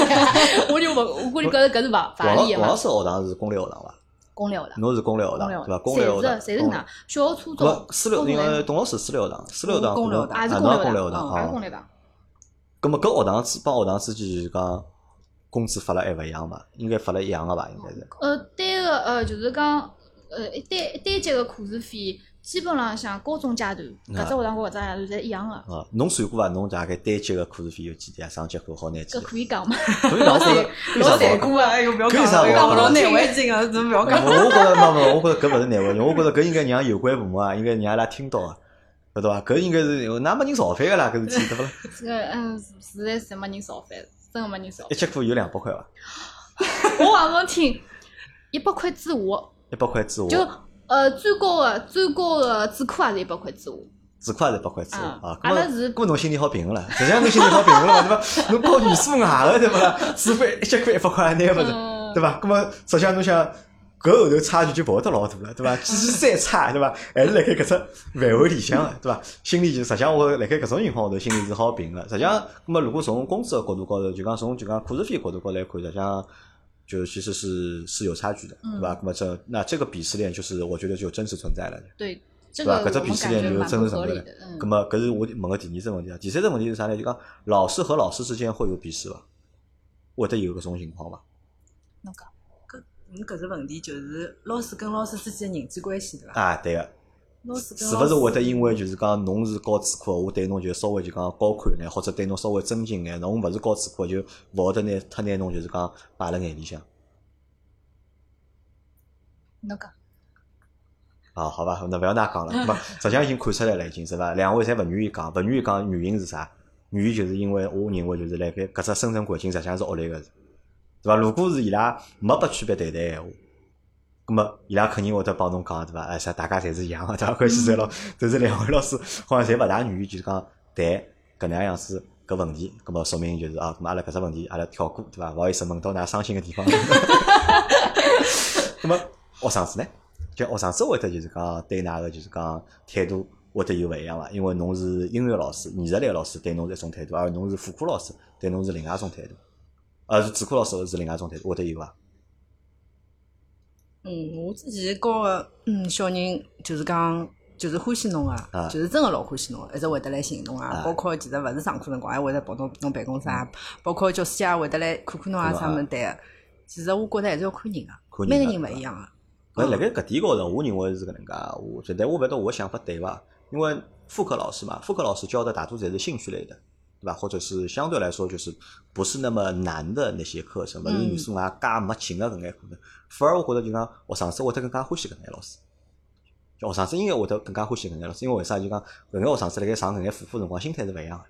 我就勿我就觉着搿是勿勿合理个嘛。王老师学堂是公立学堂伐？公立学堂，侬是公立学堂对伐？公立学堂，侪是侪是公搿能，小学、初中勿，私立，因为董老师私立学堂，私立学堂公立学堂也是啊公立学堂，是公啊。立学堂。葛末搿学堂之帮学堂之间就是讲工资发了还勿一样嘛？应该发了一样个伐？应该是。呃，单个呃，就是讲呃，一单单节个课时费，基本上像高中阶段，搿只学堂和搿只阶段侪一样个。哦，侬算过伐？侬大概单节个课时费有几钿啊？上节课好拿几搿？可以讲吗？所以讲，我觉得为啥老勿好残酷啊！哎呦，不要讲讲勿老难为情个，真不要讲。我我觉着，没没，我觉着搿勿是难为情，我觉着搿应该让有关部门啊，应该让伊拉听到啊，晓得伐？搿应该是哪没人造反个啦，搿事体对勿啦？这个嗯，实在是没人造反，真个没人造一。节课有两百块伐？我讲侬听，一百块之下，一百块之下，就呃最高个最高个主课也是一百块之下。主课也是一百块之下嗯啊。阿拉是搿么侬心里好平衡了，实际上侬心里好平衡了，对伐？侬高语数外个对伐啦？除非一节课一百块也拿勿着，嗯对伐？搿么实际上侬想。搿后头差距就勿会得老大了，对伐？即使再差，对伐？还是辣盖搿只范围里向个，对伐？心里就实际上我辣盖搿种情况下头，心里是好平个。实际上，搿么如果从工资个角度高头，就讲从就讲课时费角度高头来看，实际上就其实是是有差距的，对吧？那么这那这个鄙视链就是我觉得就真实存在了的。对，这对伐？搿只个鄙视链就真实存在的合理的。。嗯咁，么搿是我问个第二只问题啊。第三只问题是啥呢？就讲老师和老师之间会有鄙视伐？会得有搿种情况伐？侬讲，搿侬搿只问题就是老师跟老师之间的人际关系，对伐？啊，对个。是勿是会得因为就是讲侬是高主课，我对侬就稍微就讲高看眼，或者对侬稍微尊敬眼，侬勿是高主课就勿会得拿太拿侬就是讲摆辣眼里向。侬讲，啊，好吧，那勿要那讲了。咁实际上已经看出来了，已经是伐？两位侪勿愿意讲，勿愿意讲原因是啥？原因就是因为我认为就是辣盖搿只生存环境实际上是恶劣个，是伐？如果是伊拉没被区别对待闲话，咁么伊拉肯定会得帮侬讲，对伐？哎，啥大家侪是一样个，对伐？关系侪老，但是两位老师好像侪勿大愿意，就是讲谈搿能样样子搿问题，咁么说明就是啊，阿拉搿只问题阿拉跳过，对伐？勿好意思问到㑚伤心个地方。咁么学生子呢？就学生子会得就是讲对㑚个就是讲态度会得有勿一样伐？因为侬是音乐老师、艺术类老师，对侬是一种态度，而侬是副科老师，对侬是另外一种态度，而是主课老师是另外一种态度，会得有伐？嗯，我之前教个嗯小人就是讲。就是欢喜侬啊啊，就是真个老欢喜侬，一直会得来寻侬啊啊。包括其实勿是上课辰光，还会得跑到侬办公室啊。包括教师也会得来看看侬啊，啥物事对个。其实我觉得还是要看人个，每个人勿一样搿个。辣盖搿点高头，我认为是搿能介，我觉得我勿晓得我想法对伐？因为副科老师嘛，副科老师教的大多侪是兴趣类的，对吧？或者是相对来说就是不是那么难的那些课程，勿是嗯语数外介没劲的搿眼课程，反而我觉得就讲学生子会得更加欢喜搿眼老师。就学生子应该会得更加欢喜搿眼老师，因为为啥？就讲搿眼学生子辣盖上搿眼副科辰光心态是勿一样个，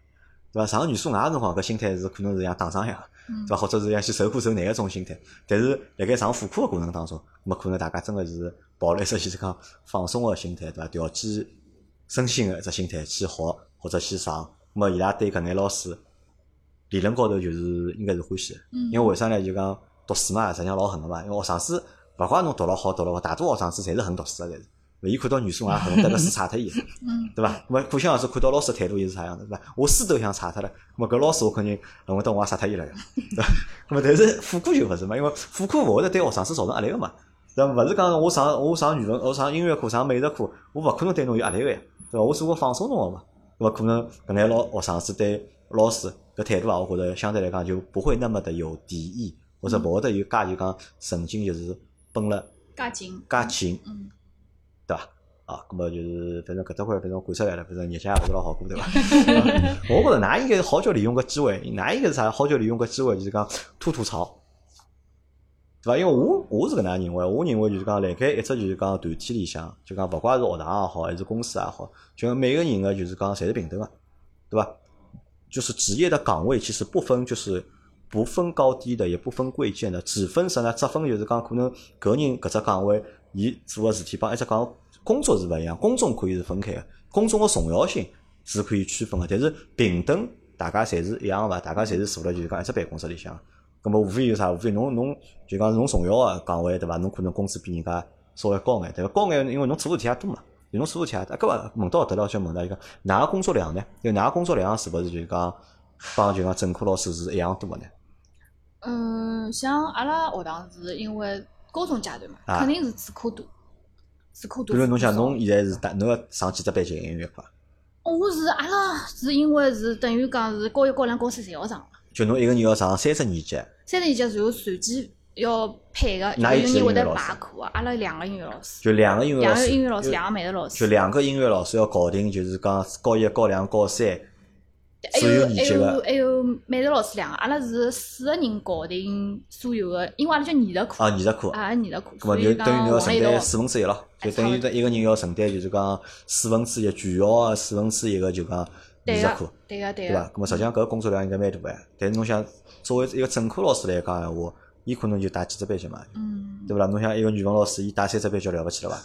对伐？上语数外个辰光搿心态是可能是像打仗一样对伐？或者是像去受苦受难个种心态。但是辣盖上副课个过程当中，没可能大家真个是抱了一只就是讲放松个心态，对伐？调剂身心个一只心态去学或者去上。咁么伊拉对搿眼老师理论高头就是应该是欢喜因为为啥呢？就讲读书嘛，实际上老恨个嘛。因为学生子勿怪侬读了好读了坏，大多学生子侪是恨读书个，侪是。伊看到语数外恨得个书差脱伊，嗯，对伐？咁么可想而知，看到老师态度又是啥样子，对伐？我书都想差脱了，咁么搿老师我肯定恨不得我也杀脱伊了呀，对伐？咁么但是副科就勿是嘛，因为副科勿会得对学生子造成压力个嘛，对伐？勿是讲我上我上语文，我上音乐课，上美术课，我勿可能对侬有压力个呀，对伐？我是个放松侬个嘛，对伐？可能搿眼老学生子对老师搿态度啊，我觉着相对来讲就不会那么的有敌意，或者勿会得有介就讲神经就是绷了介紧，介紧，嗯，对伐？啊，那么就是反正搿只块反正看出来了，反正日脚也勿是老好过，对伐？我觉着㑚应该好叫利用搿机会，㑚应该是啥？好叫利用搿机会就是讲吐吐槽。对伐？因为我我是搿能认为，我认为就是讲，辣盖一只就是讲团体里向，就讲勿管是学堂也好，还是公司也好，就每个人个就是讲侪是平等个，对伐？就是职业的岗位其实不分就是不分高低的，也不分贵贱的，只分啥呢？只分就是讲可能个人搿只岗位，伊做个事体帮一只岗工作是勿一样，工种可以是分开个，工种个重要性是可以区分个，但是平等大家侪是一样个伐？大家侪是坐辣就是讲一只办公室里向。咁么无非有啥？无非侬侬就讲侬重要个岗位对伐？侬可能工资比人家稍微高眼，对伐？高眼因为侬做事体也多嘛，侬做事体也多。搿么问到搿搭了，就问到伊讲，哪个工作量呢？就哪个工作量是勿是就讲帮就讲正科老师是一样多个呢？嗯，像阿拉学堂是因为高中阶段嘛，肯定是主科多，主科多。比如侬想侬现在是大，侬要上几只班级音乐课？我是阿拉是因为是等于讲是高一、高两、高三侪要上。就侬一个人要上三只年级，三只年级然后随机要配个，有人会得排课啊。阿拉两个音乐老师，就两个音乐老师，两个音乐老师，两个美术老师，就两个音乐老师要搞定，就是讲高一、高两、高三，所有年级个。还有美术老师两个，阿拉是四个人搞定所有个，因为阿拉叫艺术课。啊，艺术课。啊，艺术课。就等于你要承担四分之一咯，就等于一个人要承担就是讲四分之一全校个四分之一个就讲。艺术课，对个对个，对吧？那么实际上搿个工作量应该蛮大个，但是侬想作为一个正科老师来讲闲话，伊可能就带几只班级嘛，对勿啦？侬想一个语文老师，伊带三只班级了勿起了伐？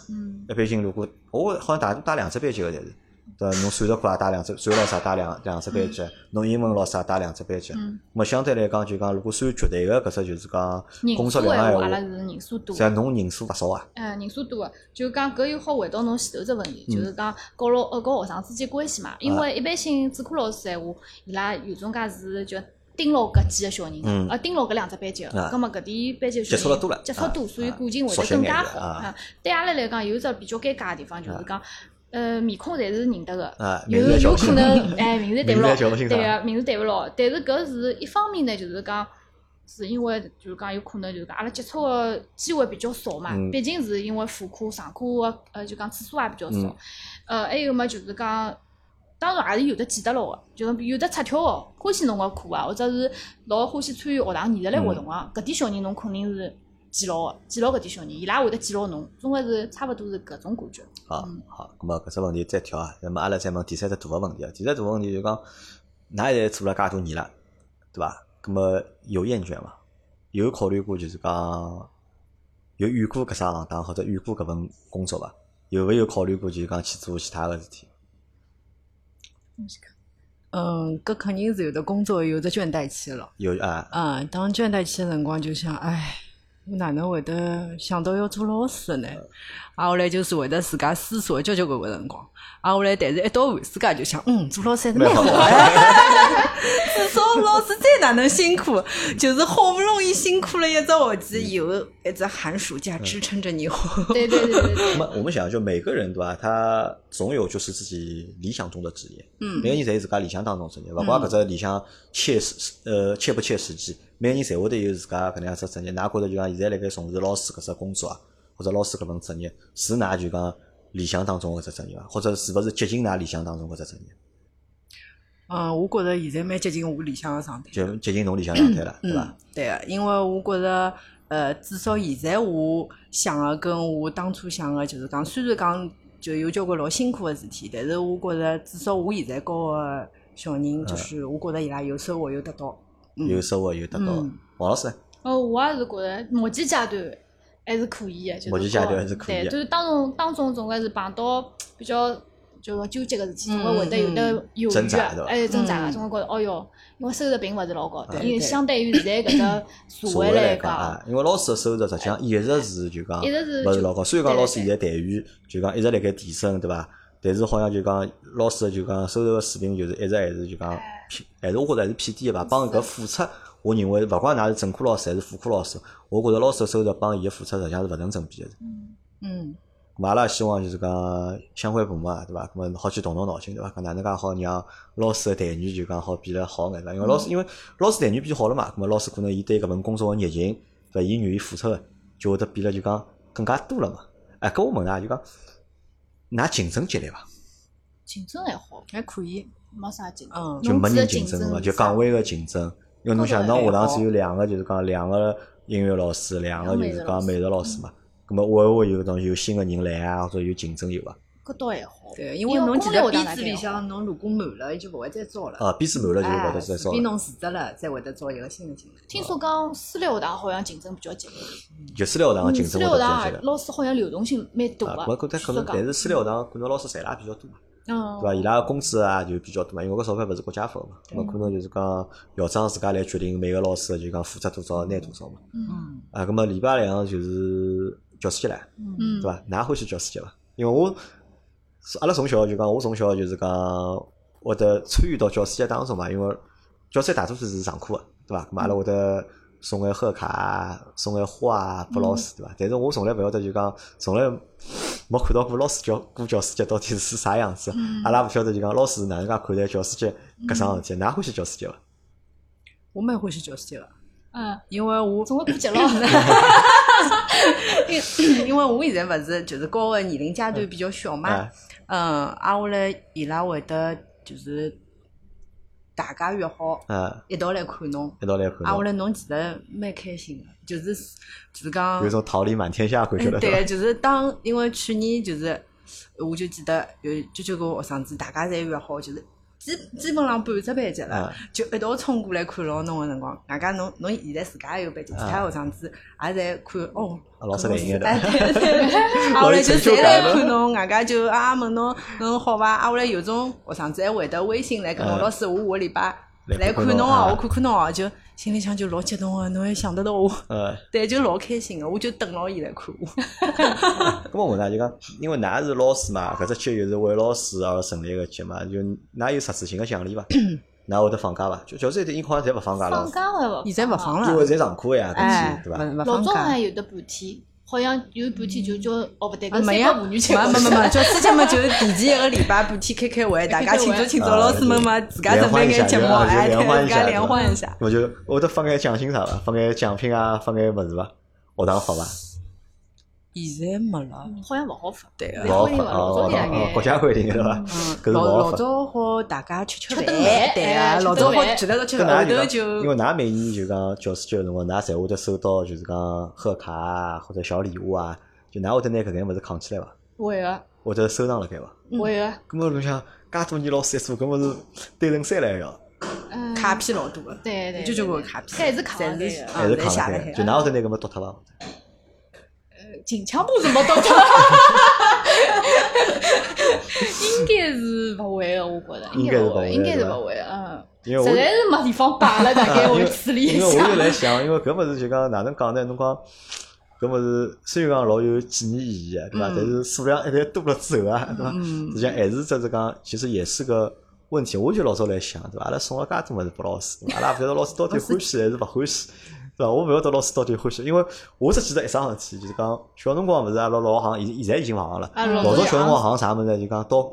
一般性如果我好像大多带两只班级个侪是。对侬数学课也带两只，数学老师也带两两只班级，侬英文老师也带两只班级。么相对来讲，就讲如果算绝对个搿只就是讲工作量个闲话，阿拉是人数多。像侬人数勿少啊。嗯，人数多个，就讲搿又好回到侬前头只问题，就是讲教老呃教学生之间关系嘛。因为一般性主课老师闲话，伊拉有种介是就盯牢搿几个小人，呃盯牢搿两只班级个，葛末搿点班级接触了多了，接触多，所以感情会得更加好。对阿拉来讲，有一只比较尴尬个地方，就是讲。呃，面孔侪是认得个，有有可能，哎，名字对勿牢，对个，名字对勿牢。但是搿是一方面呢，就是讲，是因为就是讲有可能就是讲阿拉接触个机会比较少嘛，毕竟是因为副课上课个呃就讲次数也比较少。呃，还有么就是讲，当然也是有的记得牢个，就是有的出挑个，欢喜侬个课啊，或者是老欢喜参与学堂艺术类活动个，搿点小人侬肯定是。记牢个，记牢搿点小人，伊拉会得记牢侬，总归是差勿多是搿种感觉。好，好，咁么搿只问题再挑啊，那么阿拉再问第三只大个问题啊，第三大问题就讲，㑚现在做了介多年了，对伐？咁么有厌倦伐？有考虑过就是讲，有遇过搿只行当或者遇过搿份工作伐？有勿有考虑过就是讲去做其他个事体？嗯，搿肯定是有的工作有的倦怠期了。有啊。嗯，当倦怠期个辰光就想，唉。我哪能会得想到要做老师呢？啊，后来就是会得自家思索交交关关辰光。啊，后来但是一到寒暑假就想，嗯，做老师还是蛮好的。至少老师再哪能辛苦，就是好不容易辛苦了一只学期，有一只寒暑假支撑着你。对对对对对。那么 我们想，就每个人对吧？他总有就是自己理想中的职业。嗯。每个人侪有自家理想当中职业，勿管搿只理想切实呃切不切实际。每个人侪会得有自家搿能样子职业，㑚觉着就讲现在辣盖从事老师搿只工作啊，或者老师搿份职业，是㑚就讲理想当中搿只职业伐？或者是勿是接近㑚理想当中搿只职业？嗯，我觉着现在蛮接近我理想个状态。就接近侬理想状态了，对伐？对个，因为我觉着，呃，至少现在我想个跟我当初想个，就是讲，虽然讲就有交关老辛苦个事体，但是我觉着至少我现在教个小人，就是我觉着伊拉有收获有得到。有收获有得到，王老师。哦，我也是觉着目前阶段还是可以的，目前阶段还是可以。对，就是当中当中总归是碰到比较就讲纠结个事体，总归会得有得犹豫，哎，挣扎个，总归觉着哦哟，因为收入并勿是老高，因为相对于现在搿只 社会来讲，因为老师个收入实际上一直是就讲勿是老高，虽然讲老师现在待遇就讲一直辣盖提升，对伐？但是好像就讲老师就讲收入个水平就是一直还是就讲偏，还是我觉着还是偏低个吧。帮搿付出，我认为勿管㑚是正科老师还是副科老师，我觉着老师个收入帮伊个付出实际上是勿成正比个。嗯，咁阿拉希望就是讲相关部门啊，对伐？咁么好去动动脑筋，对伐？搿哪能介好让老师个待遇就讲好变得好眼啦？因为老师因为老师待遇变好了嘛，咁么老师可能伊对搿份工作个热情，对伐？伊愿意付出个，就会得变了就讲更加多了嘛。哎，搿我问㑚就讲，㑚竞争激烈伐？竞争还好，还可以。没啥竞嗯争，就没人竞竞争个，是就岗位个竞争。因为侬想，侬高头还好学堂只有两个，就是讲两个音乐老师，两个就是讲美美术老师嘛。咁么会勿会有种有新个人来啊，或者有竞争有伐？搿倒还好。对，因因为为侬记得编制里向侬如果满了，伊就勿会再招了。啊，编制满了就勿会再招了。除非侬辞职了，才会得招一个新的进来。听说讲私立学堂好像竞争比较激烈，就私立学堂个嗯竞私立学堂争会得比较激烈。老师好像流动性蛮大啊，个。搿搿可能，但是私立学堂可能老师赚了也比较多嘛，嗯对，伐？伊拉个工资啊就比较多嘛，因为搿钞票勿是国家发个嘛，咁么可能就是讲校长自家来决定每个老师就讲付出多少拿多少嘛。嗯，啊，咁么礼拜两就是教师节唻，嗯对伐？㑚欢喜教师节伐？因为我阿拉从小就讲，我从小就是讲会得参与到教师节当中嘛，因为教师节大多数是上课个，对伐？阿拉会得送眼贺卡啊，送眼花啊拨老师，对伐？但是我从来勿晓得就讲，从来没看到过老师教过教师节到底是啥样子。阿拉勿晓得就讲老师是哪能介看待教师节搿桩事体？㑚欢喜教师节伐？我蛮欢喜教师节个，嗯，因为我总归过节了。因 因为我现在勿是就是高个年龄阶段比较小嘛。哎，嗯，啊，后来伊拉会得就是大家约好嗯，一道来看侬，一道来看啊，后侬，来侬其实蛮开心个，就是就是讲有种桃李满天下感觉了，嗯对，伐？就是当因为去年就是，我就记得有九九个学生子，大家侪约好，就是基基本上半只班级了啊，就一道冲过来看牢侬个辰光。外加侬侬现在自家也有班级，其他学生子也在看哦。啊老师来应的哎，对对。啊，后来就侪来看侬，外加就啊问侬侬好伐？啊，后来有种学生子还会得微信来跟侬嗯老师，我下个礼拜来看侬哦，我看看侬哦，就心里向就老激动个，侬还想得到我。呃，对，就老开心个，我就等牢伊来看我。咁么问㑚就讲，因为㑚是老师嘛，搿只节又是为老师而成立个节嘛，就㑚有实质性个奖励伐？㑚会得放假伐？就教师节应好像侪勿放假了放，假会勿？现在勿放了因为侪上课呀，对伐？老放假早还。有的半天，好像有半天就叫哦，勿对，没呀，三个妇女节没没没没，教师节嘛，就是提前一个礼拜半天开开会，大家庆 祝庆祝，老师们嘛自家准备眼节目，哎，联欢一下对自家联欢一下。我就我得发眼奖金啥伐？发眼奖品啊，发眼物事伐？学堂好伐？现在没了，好像勿好发。对个勿。好发老早哦大概国家规定个对伐？嗯搿老。老早好大家吃吃饭，吃顿饭对哎啊，老早好吃顿饭聚在一道吃后头㑚就因为㑚每年就讲教师节个辰光，㑚侪会得收到就是讲贺卡啊，或者小礼物啊，就㑚会得拿搿眼物事扛起来伐？会个，或者收藏辣盖伐？会个，咁么侬想，介多年老师一做，搿么是堆成山来要，嗯，卡片老多个，对对，就就对个卡片，还是卡还是扛侪写辣海辣盖？就㑚会得拿搿么丢脱伐？近腔部是没到脱，应该是勿会的，我觉着应该是勿会应该是对吧勿会个，嗯，因为我实在是没地方摆了，大概啊因为会处理一因为我就下。来想，因为搿物事就讲哪能讲呢？侬讲搿物事虽然讲老有纪念意义个，对伐？嗯但是数量一旦多了之后啊，对伐？嗯实际上还是只是讲，其实也是个问题。我就老早来想，对伐？阿拉送了介多物事拨老师，对伐？阿拉勿晓得老师到底欢喜还是勿欢喜，对伐？我勿晓得老师到底欢喜，因为我只记得一桩事体，就是讲小辰光勿是阿拉老行，现现在已经勿行了。啊，老早早小辰光行啥物事，就讲到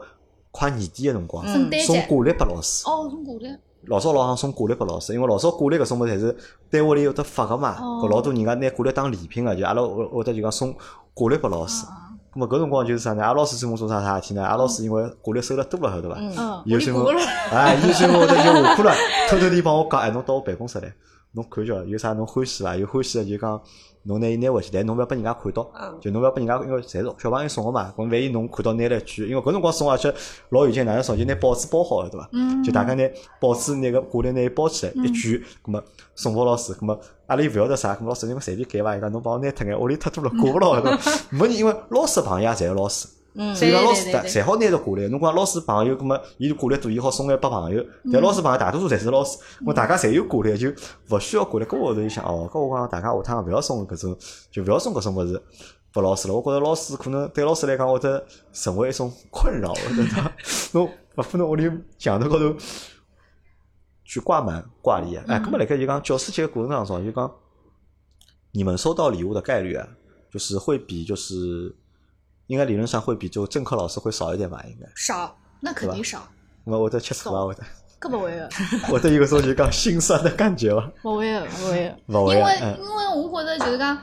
快年底个辰光，送挂历拨老师。哦，送挂历，老早老行送挂历拨老师，因为老早挂历搿种物事侪是单位里有得发个嘛，哦搿老多人家拿挂历当礼品个，就阿拉会会得就讲送挂历拨老师。啊咁么搿辰光就是啥呢？阿拉老师专门做啥啥事体呢？阿拉老师因为挂历收了多了，晓得伐？嗯，有专门过了，哎，有专门会得就下课了，偷偷地帮我讲，哎，侬到我办公室来，侬看叫有啥侬欢喜伐？有欢喜个就讲侬拿伊拿回去，但侬勿要拨人家看到，嗯就侬勿要拨人家，因为侪是小朋友送个嘛，搿万一侬看到拿了一卷，因为搿辰光送而且老有劲，哪能送？就拿报纸包好了对伐？嗯就大家拿报纸拿个挂历拿伊包起来一卷，葛末送拨老师，葛末阿拉又勿晓得啥，葛末老师因为随便改伐，伊讲侬帮我拿脱眼，屋里太多了，挂勿牢对伐？没人，因为老师个朋友也侪是老师。嗯所以讲老师对对对大侪好拿着挂历，侬讲老师朋友，葛末伊挂历多，伊好送眼拨朋友。但老师朋友大多数侪是老师，我大家侪有挂历，就勿需要挂历。搿我后头就想，哦，搿我讲大家下趟勿要送搿种，就勿要送搿种物事拨老师了。我觉着老师可能对老师来讲会得成为一种困扰，对伐？侬勿可能屋里墙头高头去挂满挂历啊。哎，搿么辣盖就讲教师节过程当中，就讲你们收到礼物的概率啊，就是会比就是应该理论上会比就正课老师会少一点吧？应该少，那肯定少。我我在吃醋啊！我在。搿勿会个。我得有个种就讲心酸的感觉伐？勿会个，勿会个。勿会因为因为我觉着就是讲。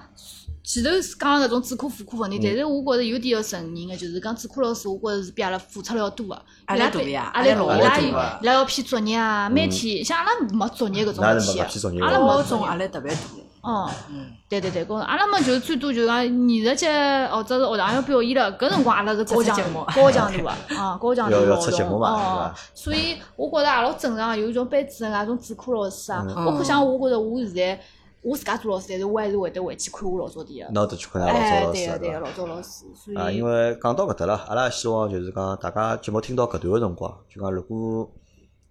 前头是讲搿种主课副课问题，但是我觉着有点要承认个，就是讲主课老师，我觉着是比阿拉付出了要多个。压力大呀，压力大，伊拉伊拉要批作业啊，每天像阿拉没作业搿种事体，阿拉没种压力特别大。哦，嗯，对对对，高中阿拉么就最多就讲艺术节或者是学堂要表演了，搿辰光阿拉是高强度，高强度个，啊，高强度活动哦，所以我觉着也老正常，有一种班主任啊，种主课老师啊，我可想，我觉着我现在。我自家做老师，但是我还是会得回去看我老早点个。那得去看㑚老早老师，对个，老早老师。所以啊，因为讲到搿搭了，阿拉希望就是讲，大家节目听到搿段个辰光，就讲如果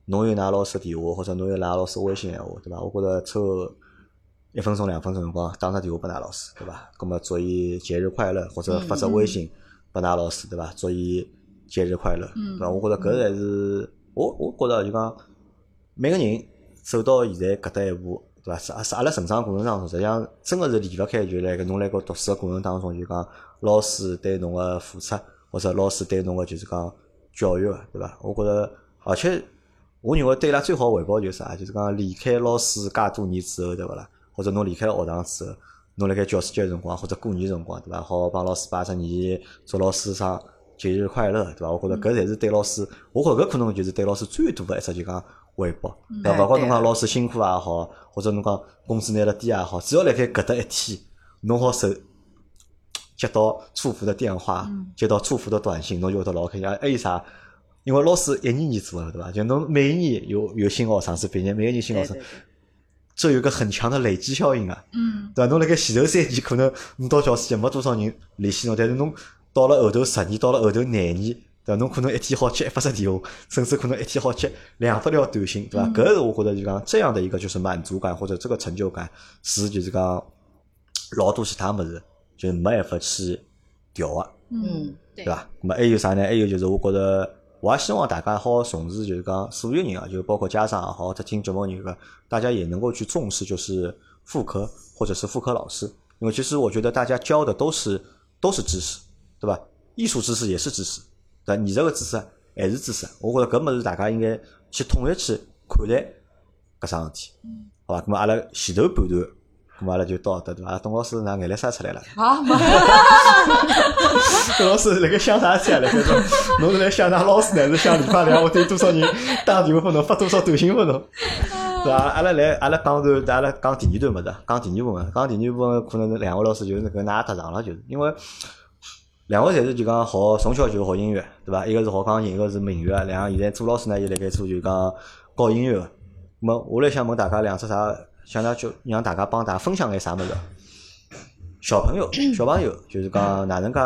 侬有㑚老师电话，或者侬有㑚老师微信闲话，对伐？我觉着抽一分钟、两分钟辰光打个电话拨㑚老师，对伐？葛末祝伊节日快乐，或者发只微信拨㑚老师，对伐？祝伊节日快乐，对伐？我觉着搿才是我，我觉着就讲每个人走到现在搿搭一步。对伐？是是阿拉成长过程当中，实际上真个是离勿开，就辣搿侬辣搿读书个过程当中，就讲老师对侬个付出，或者老师对侬个就是讲教育个，对伐？我觉着，而且我认为对伊拉最好回报就是啥？就是讲离开老师介多年之后，对勿啦？或者侬离开学堂之后，侬辣盖教师节辰光或者过年辰光，对伐？好帮老师拜只年，祝老师生节日快乐，对伐？我觉着搿才是对老师，我觉着搿可能就是对老师最大个一只就讲。回报，对伐？勿管侬讲老师辛苦也好，或者侬讲工资拿了低也好，只要辣盖搿搭一天，侬好受接到祝福的电话，接到祝福的短信，侬就会得老开心。还有啥？因为老师一年年做个对伐？就侬每一年有有新学生是毕业，每一年新学生，这有个很强的累积效应啊。嗯，对伐？侬辣盖前头三年可能侬到教师节没多少人联系侬，但是侬到了后头十年，到了后头廿年。对伐？侬可能一天好接一百只电话，甚至可能一天好接两百条短信，对伐？搿是我觉得就讲这样的一个就是满足感或者这个成就感，是就是讲老多其他物事就没办法去调个，嗯，对伐？那么还有啥呢？还有就是我觉得，我也希望大家好重视，就是讲所有人啊，就包括家长也好，在听节目人个，大家也能够去重视，就是妇科或者是妇科老师，因为其实我觉得大家教的都是都是知识，对吧？艺术知识也是知识。对艺术个知识还是知识，我觉着搿物事大家应该去统一去看待搿桩事体，好伐？咁么阿拉前头半段，咁么阿拉就到得对伐？董老师拿眼泪啥出来了？好，董老师辣盖想啥事体啊？辣盖说，侬是来想㑚老师呢，还是想礼拜两我对多少人打电话拨侬，发多少短信拨侬？是伐？阿拉来，阿拉讲段，阿拉讲第二段物事，讲第二部分，讲第二部分可能两位老师就是搿㑚搭上了，就是因为。两个侪是就讲学从小就学音乐，对伐？一个是学钢琴，一个是民乐。两个现在做老师呢，也辣盖做就讲教音乐个。么我来想问大家两只啥？想让就让大家帮大家分享眼啥物事？小朋友，小朋友就是讲哪能介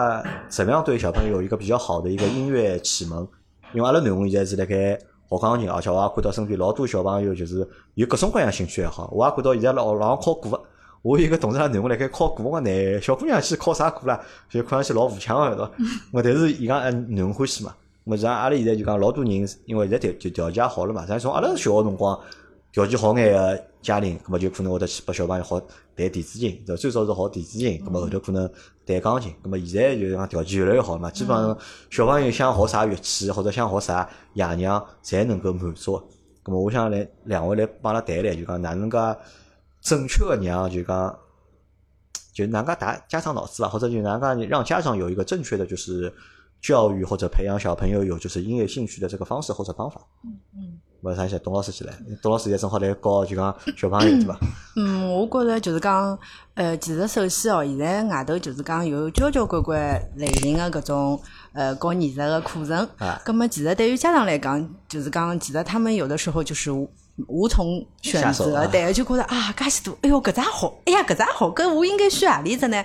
怎么样对小朋友有一个比较好的一个音乐启蒙？因为阿拉囡恩现在是辣盖学钢琴，而且我也看到身边老多小朋友就是有各种各样兴趣爱好。我也看到现在老老考过个。我有一个同事拉囡恩辣盖考过个呢，小姑娘去考啥课啦？就看上去老富强个，对伐？我但是伊讲嗯囡恩欢喜嘛。么像阿拉现在就讲老多人，因为现在条就条件好了嘛。咱从阿拉小个辰光条件好眼个家庭，咁么就可能会得去拨小朋友好弹电子琴，对最早是学电子琴，咁么后头可能弹钢琴。咁么现在就是讲条件越来越好嘛，基本上小朋友想学啥乐器或者想学啥爷娘，侪能够满足。咁么我想来两位来帮阿拉谈谈，就讲哪能介。正确的让就讲，就哪个打家长脑子吧，或者就哪个让家长有一个正确的就是教育或者培养小朋友有就是音乐兴趣的这个方式或者方法。嗯嗯。我啥些董老师起来，董老师也正好来教就讲小朋友对伐？嗯，我觉着就是讲，呃，其实首先哦，现在外头就是讲有交交关关类型的搿种呃搞艺术的课程。啊。咁么，其实对于家长来讲，就是讲，其实他们有的时候就是。无从选择，对，就觉着啊，介许多，哎哟，搿只好，哎呀，搿只好，搿我应该选何里只呢？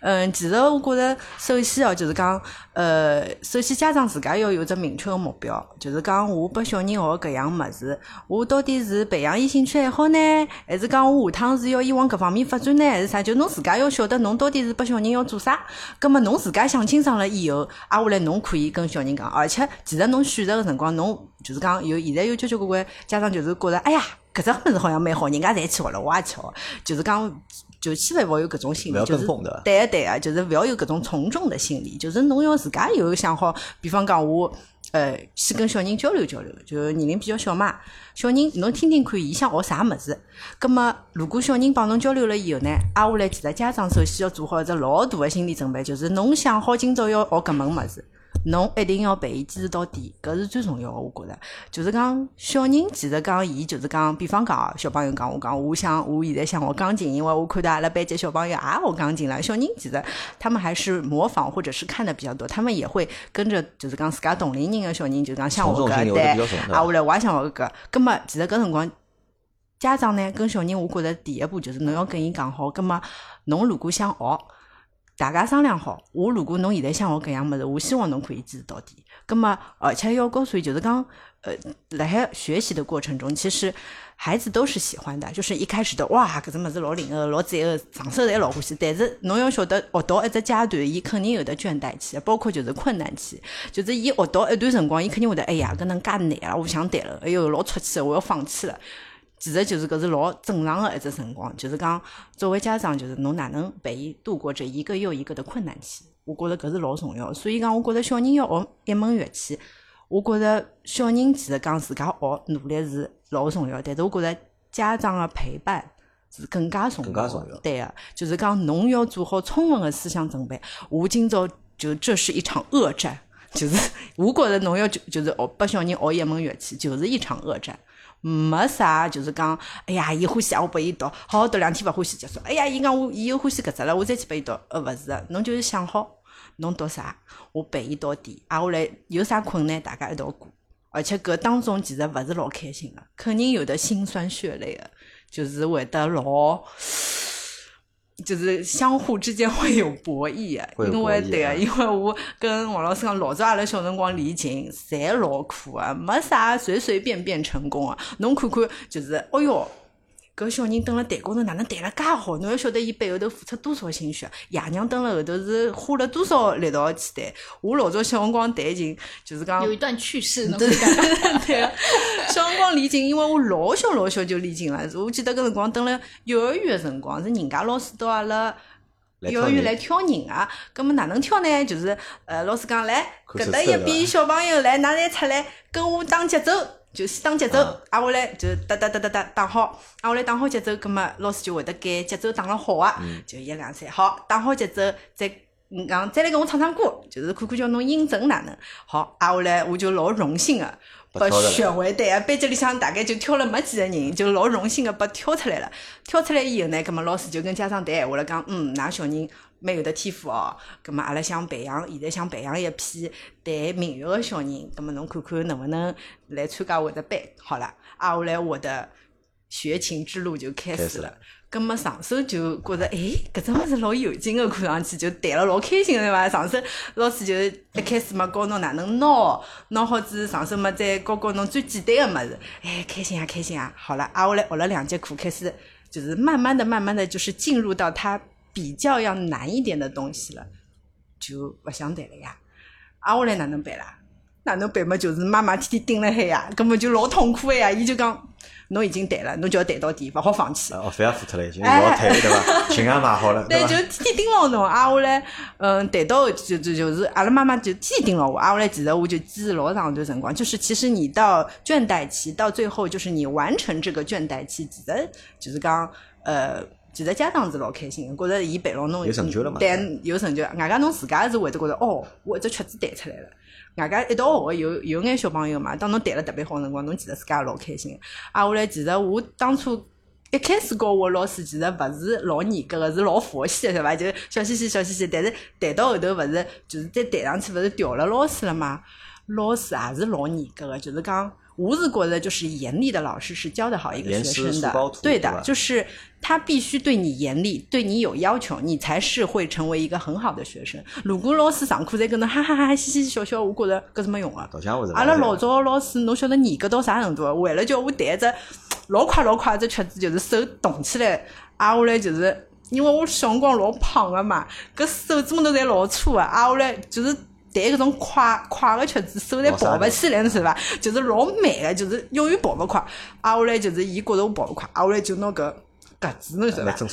嗯，其实我觉着，首先哦，就是讲，呃，首先家长自家要有只明确个目标，就是讲，我拨小人学搿样物事，我到底是培养伊兴趣爱好呢，还是讲我下趟是要伊往搿方面发展呢，还是啥？就侬自家要晓得，侬到底是拨小人要做啥？葛末侬自家想清爽了以后，挨下来侬可以跟小人讲，而且其实侬选择个辰光，侬。就是讲有现在有交交关关家长就是觉着，哎呀，搿只物事好像蛮好，人家侪去学了，我也去学，就是讲。就千万勿要有搿种心理，就是对啊对啊，就是勿要有搿种从众的心理，就是侬要自家有想好，比方讲我，呃，先跟小人交流交流，就年龄比较小嘛，小人侬听听看，伊想学啥物事，葛末如果小人帮侬交流了以后呢，挨下来其实家长首先要做好一只老大个心理准备，就是侬想好今朝要学搿门物事。侬一定要陪伊坚持到底，搿是最重要个。我觉着，就是讲小人其实讲伊就是讲，比方讲小朋友讲我讲，我想我现在想学钢琴，因为我看到阿拉班级小朋友也学钢琴了。小人其实他们还是模仿或者是看的比较多，他们也会跟着就是讲自家同龄人个小人，就讲像我搿对，啊，我来我也想学搿个。葛末其实搿辰光，家长呢跟小人，我觉着第一步就是侬要跟伊讲好，葛末侬如果想学。大家商量好，我如果侬现在想学搿样物事，我希望侬可以坚持到底。葛末，而且要告诉伊，就是讲，呃，辣海学习的过程中，其实孩子都是喜欢的。就是一开始的哇，搿只物事老灵个，老赞个，上手侪老欢喜。但是侬要晓得，学到一只阶段，伊肯定有的倦怠期，包括就是困难期。就是伊学到一段辰光，伊肯定会得，哎呀，搿能介难啊，我不想谈了，哎哟，老出气，我要放弃了。其实就是搿是老正常的一只辰光，就是讲作为家长，就是侬哪能陪伊度过这一个又一个的困难期，我觉着搿是老重要。所以讲，我觉着小人要学一门乐器，我觉着小人其实讲自家学努力是老重要，但是我觉着家长的陪伴是更加重要。更加重要对个，就是讲侬要做好充分的思想准备。我今朝就这是一场恶战，就是我觉着侬要就就是学拨小人学一门乐器，就是一场恶战。没啥，就是讲，哎呀，伊欢喜啊，我拨伊读，好好读两天勿欢喜结束。哎呀，伊讲我伊又欢喜搿只了，我再去拨伊读。呃，勿是，侬就是想好，侬读啥，我陪伊到底。挨下来有啥困难，大家一道过。而且搿当中其实勿是老开心个，肯定有的心酸血泪个，就是会得老。就是相互之间会有博弈啊，因为对啊，因为我跟王老师讲，老早阿拉小辰光练琴，侪老苦啊，没啥随随便便成功啊。侬看看，就是，哎哟。搿小人蹲辣台高头哪能弹了介好？侬要晓得伊背后头付出多少心血，爷娘蹲辣后头是花了多少力道去弹。我老早小辰光弹琴，就是讲有一段趣事 对对。小辰光练琴，因为我老小老小就练琴了。我记得搿辰光蹲辣幼儿园个辰光，是人家老师到阿拉幼儿园来挑人啊。葛么哪能挑呢？就是呃，老师讲来，搿搭一边小朋友来，㑚侪出来跟我打节奏。就先打节奏，挨下来就哒哒哒哒哒打好，挨下来打好节奏，葛末老师就会得改节奏打了好啊，就一两三好，打好节奏再讲再来跟我唱唱歌，就是看看叫侬音准哪能好，挨下来我就老荣幸个，把学会对啊，班级里向大概就挑了没几个人，就老荣幸个把挑出来了，挑出来以后呢，葛么老师就跟家长谈闲话了，讲嗯，㑚小人。蛮有的天赋哦，葛么阿拉想培养，现在想培养一批谈民乐个小人，葛么侬看看能勿能来参加我的班？好了，挨下来我的学琴之路就开始了。葛末上手就觉着，哎，搿只物事老有劲个，看上去就弹了老开心个对伐？上手老师就一开始嘛教侬哪能挠，挠好之后上手嘛再教教侬最简单个物事，哎，开心啊开心啊！好了，挨下来学了两节课，开始就是慢慢的、慢慢的就是进入到他。比较要难一点的东西了，就不想谈了呀。挨下来哪能办啦？哪能办嘛？就是妈妈天天盯了海呀，根本就老痛苦的呀。伊就讲，侬已经谈了，侬就要谈到底，勿好放弃。哦，费也付出了，已经老退对伐？琴也买好了，对就天天盯牢侬。挨下来，嗯，谈到就就就是阿拉妈妈就天天盯牢我。挨下来，其实我就坚持老长一段辰光。就是其实你到倦怠期，到最后就是你完成这个倦怠期，其实就是讲，呃。其实家长是老开心，觉着伊陪牢侬，有成就了嘛？但有成就，外加侬自家是会得觉着，哦，我一只曲子弹出来了。外加一道学有有眼小朋友嘛，当侬谈了特别好辰光，侬其实自家也老开心。啊，后来其实我当初一开始教我老师，其实勿是老严格个，是老佛系个，对伐？就笑嘻嘻笑嘻嘻，但是谈到后头勿是，就是再谈上去勿是调了老师了嘛？老师也是老严格个，就是讲。我是觉得，就是严厉的老师是教得好一个学生的，对的，就是他必须对你严厉，对你有要求，你才是会成为一个很好的学生。如果老师上课在跟侬哈哈哈嘻嘻笑笑，我觉得搿是没用啊。阿拉老早老师，侬晓得严格到啥程度？为了叫我弹只老快老快只曲子，就是手动起来，挨下来就是因为我小辰光老胖个嘛，搿手指头侪老粗个，挨下来就是。弹搿种快快个曲子，手侪跑勿起来，侬晓得伐？就是老慢个，就是永远跑勿快。挨下来就是伊觉着我跑勿快，挨下来就拿搿格子侬晓得伐？勿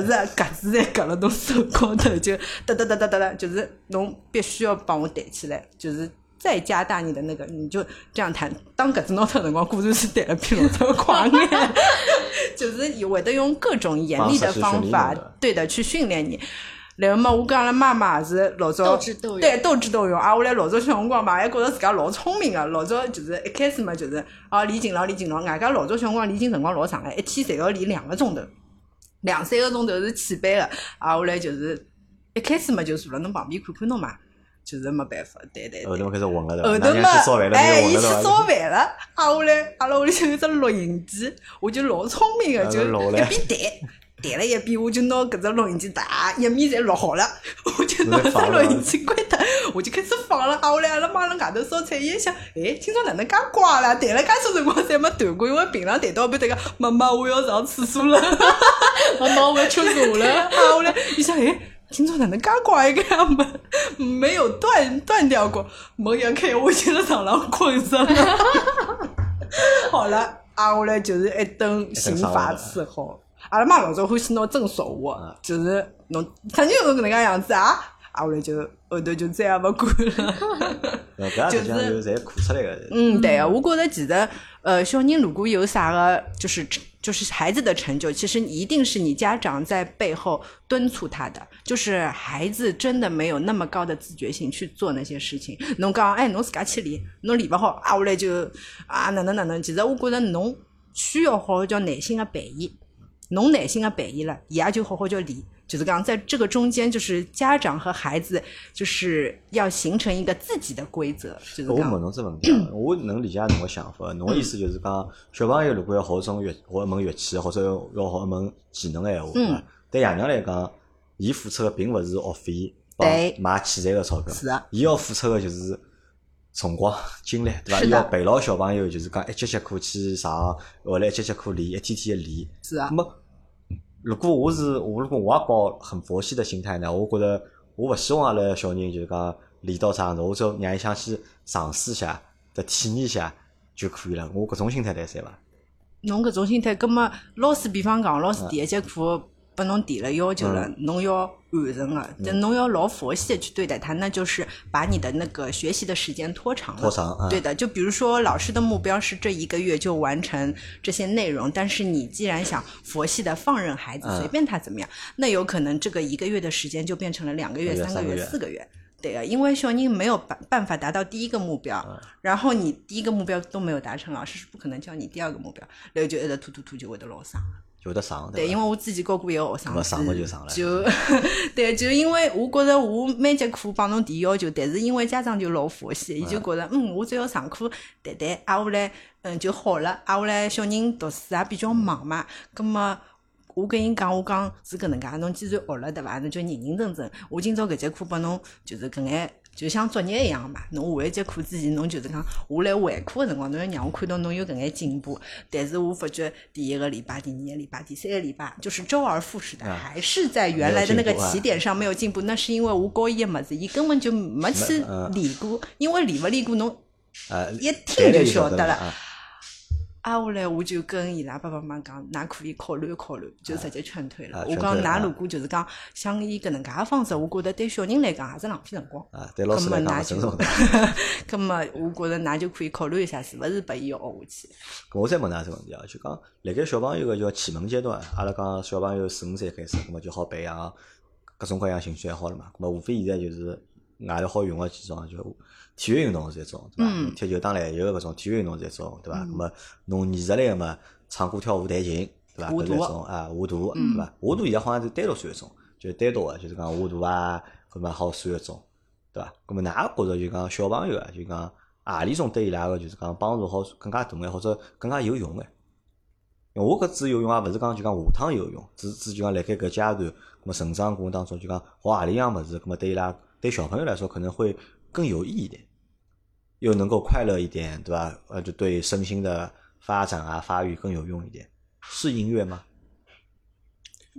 是格子在夹了侬手高头，就哒哒哒哒哒哒，就是侬必须要帮我弹起来，就是再加大你的那个，你就这样弹。当格子拿脱辰光，果然是弹了比老早快眼，就是会得用各种严厉的方法，对的，去训练你。然后嘛，我跟阿拉妈妈是老早对斗智斗勇啊！我来老早小辰光嘛，还觉着自家老聪明个。老早就是一开始嘛，就是哦练琴咯，练琴咯。外加老早小辰光练琴辰光老长个，一天侪要练两个钟头，两三个钟头是起班个。啊，我来就是一开始嘛就坐辣侬旁边看看侬嘛，就是没办法，对对。后头开始混了，后头嘛，哎，伊去烧饭了。啊，我来，阿拉屋里向有只录音机，我就老聪明个，就一边弹。弹了一遍，我就拿搿只录音机哒一面侪录好了，我就拿只录音机关脱，我就开始放了。后来阿拉妈辣外头烧菜，伊一想，哎，今朝哪能介乖啦？弹了介多辰光侪没断过，因为平常弹到一半，迭个妈妈我要上厕所了，妈妈我要吃茶了。后来伊想，哎，今朝哪能介乖个呀？没没有断断掉过。门一开，我就在床上困着了。好了，啊，下来就是一顿刑罚伺候。阿拉妈老早欢喜拿针说我，就是侬曾经有搿能介样子啊，啊，后来就后头就再也勿管了。就是侪苦出来个。嗯，对啊，我觉着其实，呃，小人如果有啥个，就是就是孩子的成就，其实一定是你家长在背后敦促他的。就是孩子真的没有那么高的自觉性去做那些事情。侬讲，哎，侬自家去练，侬练勿好，啊，后来就啊，哪能哪能？其实我觉着侬需要好叫耐心个陪伊。侬耐心的陪伊了，伊也就好好叫理。就是讲，在这个中间，就是家长和孩子，就是要形成一个自己的规则。就是我问侬只问题，我能理解侬个想法。侬个意思就是讲，小朋友如果要学种乐，学一门乐器，或者要学一门技能个闲话，对爷娘来讲，伊付出的并勿是学费，对，买器材个钞票，是啊，伊要付出的就是。辰光精力对伐？要陪牢小朋友，就是讲一节节课去上，后来一节节课练，一天天练。是啊。那么，如果我是我，如果我也抱很佛系的心态呢？我觉得我勿希望阿拉小人就是讲练到啥样子，我就让伊想去尝试一下，再体验一下就可以了。我搿种心态来塞伐？侬搿种心态，葛末老师比方讲，老师第一节课。拨侬提了要求了，侬要完成了，但侬要老佛系的去对待它，那就是把你的那个学习的时间拖长了。拖长，对的。就比如说，老师的目标是这一个月就完成这些内容，但是你既然想佛系的放任孩子，随便他怎么样，那有可能这个一个月的时间就变成了两个月、三个月、四个月。对啊，因为小人没有办办法达到第一个目标，然后你第一个目标都没有达成，老师是不可能教你第二个目标，然后就一直拖拖拖，就会得老伤。有的上，对，因为我自己教过一个学生，上嘛就上了，就 对，就因为我觉着我每节课帮侬提要求，但是因为家长就老佛系，伊就觉着嗯，我只要上课谈谈，挨下来嗯就好了，挨下来小人读书也比较忙嘛，葛么我跟伊讲，我讲是搿能介，侬既然学了对伐？侬就认认真真，我今朝搿节课拨侬就是搿眼。就像作业一样嘛，侬下一节课之前，侬就是讲我来回课的辰光，侬要让我看到侬有搿眼进步。但是我发觉第一个礼拜、第二个礼拜、第三个礼拜，就是周而复始的，还是在原来的那个起点上没有进步。那是因为我教伊个么子，伊根本就没去练过，因为练勿练过，侬一听就晓得了。挨下来我就跟伊拉爸爸妈妈讲，㑚可以考虑考虑，就直接劝退了。我讲，㑚如果就是讲像以搿能介个方式，我觉着对小人来讲也是浪费辰光。啊，对老师来讲就，搿么我觉着㑚就可以考虑一下，是勿是拨伊学下去？我再问㑚一个问题啊，就讲辣盖小朋友个叫启蒙阶段，阿拉讲小朋友四五岁开始，搿么就好培养各种各样兴趣爱好了嘛。搿么无非现在就是外头好用个几种就。体育运动是一种，对伐？踢球、打篮球搿种体育运动是一种，对伐？那么侬艺术类个嘛，唱歌、跳舞、弹琴，对伐？搿是一种啊，画图，对伐？画图现在好像是单独算一种，就是单独个，就是讲画图啊，搿么好算一种，对伐？搿么㑚觉着就讲小朋友啊，就讲何里种对伊拉个就是讲帮助好更加大眼，或者更加有用眼？我搿指有用啊，勿是讲就讲下趟有用，只只就讲辣盖搿阶段，搿么成长过程当中就讲学何里样物事，搿么对伊拉对小朋友来说可能会。更有意义一点，又能够快乐一点，对吧？呃，就对身心的发展啊、发育更有用一点。是音乐吗？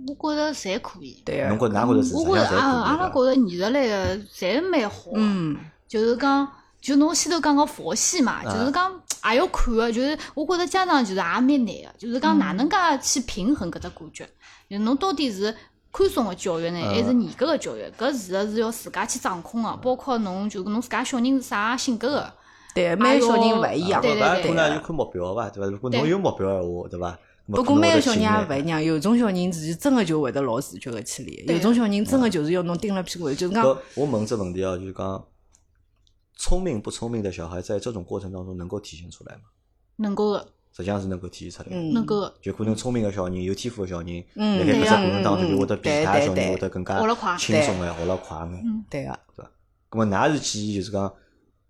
我觉着侪可以。对啊。侬觉哪觉着是？我觉着啊，阿拉觉着艺术类的侪蛮好。嗯。就是讲，就侬先头讲个佛系嘛，就是讲也要看个，就是我觉着家长就是也蛮难个，就是讲哪能介去平衡搿只感觉，就侬到底是。宽松个教育呢，还是严格个教育？搿事实是要自家去掌控个，包括侬就侬自家小人是啥性格个。对，每个小人勿一样。对对对。可能就看目标伐，对伐？如果侬有目标个话，对伐？不过每个小人也勿一样，有种小人自己真个就会得老自觉个去练，有种小人真个就是要侬盯了屁股，就是讲。我问只问题啊，就是讲，聪明不聪明的小孩，在这种过程当中能够体现出来吗？能够个。实际上是能够体现出来，能够就可能聪明个小人、有天赋个小人，辣盖搿只过程当中就会得比其他小人会得更加轻松个，学了快个，对个，对伐？咁么，㑚是建议就是讲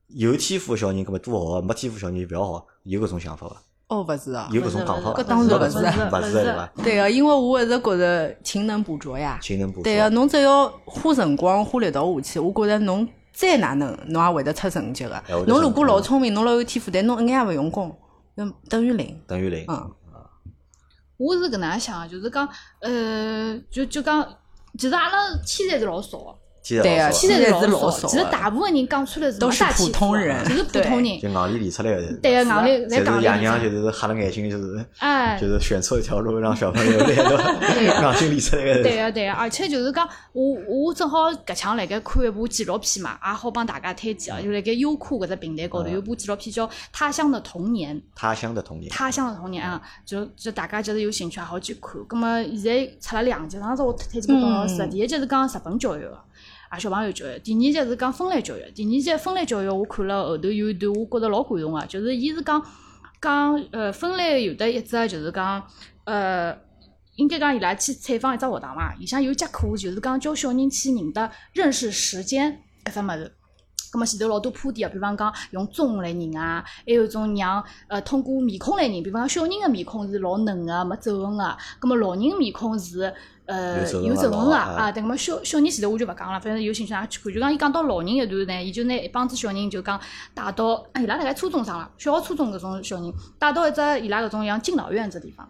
有天赋个小人，咁么多学；没天赋小人就勿要学，有搿种想法伐？哦，勿是啊，有搿种讲法，搿当然勿是，勿是对伐？对个，因为我一直觉着勤能补拙呀，勤能补拙。对个，侬只要花辰光、花力道下去，我觉着侬再哪能，侬也会得出成绩个。侬如果老聪明，侬老有天赋，但侬一眼也勿用功。等等于零，等于零。嗯，我是搿能样想，就是讲，呃，就就讲，其实阿拉天才是老少。对啊，现在是老少，其实大部分人讲出来是都是普通人，就是普通人，就硬里练出来的。对个，硬里在讲。爷娘就是瞎了眼睛，就是哎，就是选错一条路，让小朋友练的，硬劲练出来的。对啊对啊，而且就是讲，我我正好搿腔辣盖看一部纪录片嘛，也好帮大家推荐啊，就辣盖优酷搿只平台高头有部纪录片叫《他乡的童年》。他乡的童年。他乡的童年啊，就就大家就是有兴趣也好去看。葛么现在出了两集，上次我推荐给董老师，第一集是讲日本教育个。啊，小朋友教育，第二节是讲分类教育。第二节分类教育，我看了后头有一段，我觉着老感动个，就是伊是讲讲呃分类有得一只就是讲呃，应该讲伊拉去采访一只学堂嘛，里向有节课就是讲教小人去认得认识时间搿只物事。葛末前头老多铺垫个，比方讲用钟来认啊，还有种让呃通过面孔来认，比方讲小人个面孔是老嫩个，没皱纹个，咁么老人面孔是。呃，有皱纹个啊，对，么小小人前头我就勿讲了，反正有兴趣㑚去看。就讲伊讲到老人一段呢，伊就拿一帮子小人就讲带到，伊拉辣盖初中上了，小学初中搿种小人带到一只伊拉搿种像敬老院只地方。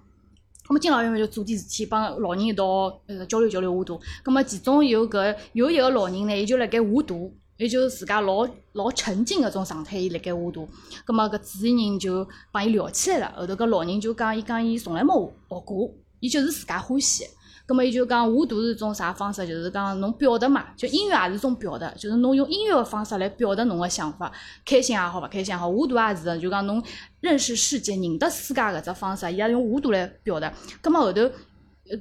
咁么敬老院就做点事体，帮老人一道呃交流交流画图。咁么其中有搿有一个老人呢，伊就辣盖画图，伊就自家老老沉浸搿种状态，伊辣盖画图。咁么搿主持人就帮伊聊起来了，后头搿老人就讲，伊讲伊从来没学过，伊就是自家欢喜。咁么，伊就讲画图是种啥方式？就是讲侬表达嘛，就音乐也是种表达，就是侬用音乐个方式来表达侬个想法，开心也好，勿开心也好，画图也是，就讲侬认识世界、认得世界搿只方式，伊也用画图来表达。咁么后头。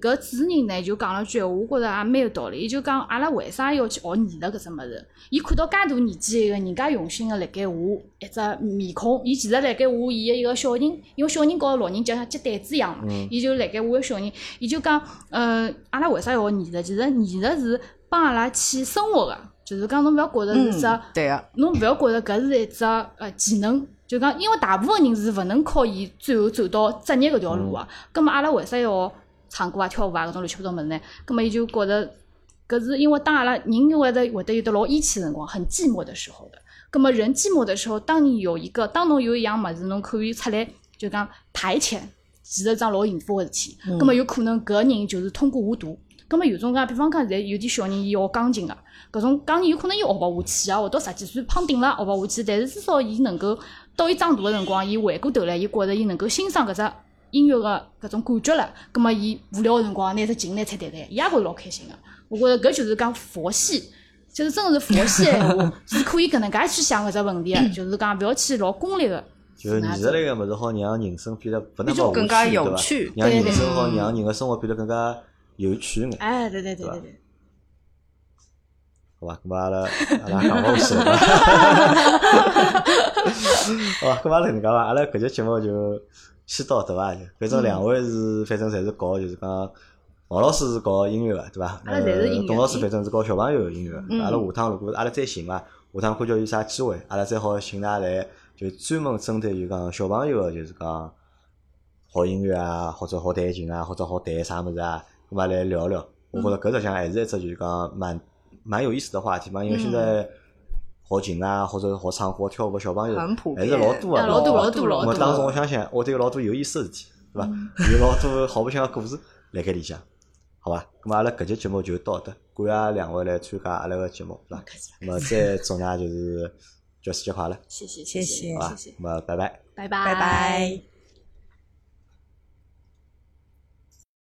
搿主持人呢就讲了句话，我觉着也蛮有道理。伊就讲阿拉为啥要去学艺术搿只物事？伊看到介大年纪一个人家用心个辣盖画一只面孔，伊其实辣盖画伊个一个小人，因为小人告老人就像接单子一样嘛。伊就辣盖画个小人，伊就讲，嗯，阿拉为啥要学艺术？其实艺术是帮阿拉去生活个，就是讲侬勿要觉着是只，对个，侬勿要觉着搿是一只呃技能，就讲因为大部分人是勿能靠伊最后走到职业搿条路个。葛末阿拉为啥要？唱歌啊、跳舞啊，搿种乱七八糟物事呢，葛末伊就觉着，搿是因为当阿拉人会得会得有得老义气辰光，很寂寞的时候的。葛末人寂寞的时候，当你有一个，当侬有一样物事，侬可以出来，就讲排遣，其实桩老幸福个事体。葛末有可能搿人就是通过画图。葛末有种讲，比方讲现在有点小人伊学钢琴个，搿种钢琴有可能伊学勿下去啊，学到十几岁胖顶了学勿下去，但是至少伊能够到伊长大个辰光，伊回过头来，伊觉着伊能够欣赏搿只。音乐个搿种感觉了，葛末伊无聊个辰光拿只琴来弹弹弹，伊也觉着老开心个。我觉着搿就是讲佛系，就是真个是佛系闲话，是可以搿能介去想搿只问题个，就是讲勿要去老功利个。就是艺术类个物事，好让人生变得不那么更加有趣，让人生好让人个生活变得更加有趣眼。哎，对对对对对。好吧，咁阿拉阿拉讲勿下去了。好吧，咁阿拉能介伐？阿拉搿节节目就。先到对伐？反正两位是，反正侪是搞，就是讲，王老师是搞音乐个，对伐？呃，董老师反正是搞小朋友个音乐。阿拉下趟如果阿拉再寻伐，下趟看叫有啥机会，阿拉再好寻㑚来，就专门针对就讲小朋友个，就是讲好音乐啊，或者好弹琴啊，或者好弹啥物事啊，咁嘛来聊聊。我觉着搿实际上还是一只就是讲蛮蛮有意思的话题嘛，因为现在。学琴啊，或者学唱歌、跳舞，小朋友还是老多啊，老多老多老多。我当时我想想，我都有老多有意思事体，对伐？有老多好白相个故事辣盖里向。好伐？咁么阿拉搿节节目就到搿搭，感谢两位来参加阿拉个节目，是伐？咁么再祝㑚就是教师节快乐，谢谢谢谢好伐？咁么拜拜。拜拜拜拜。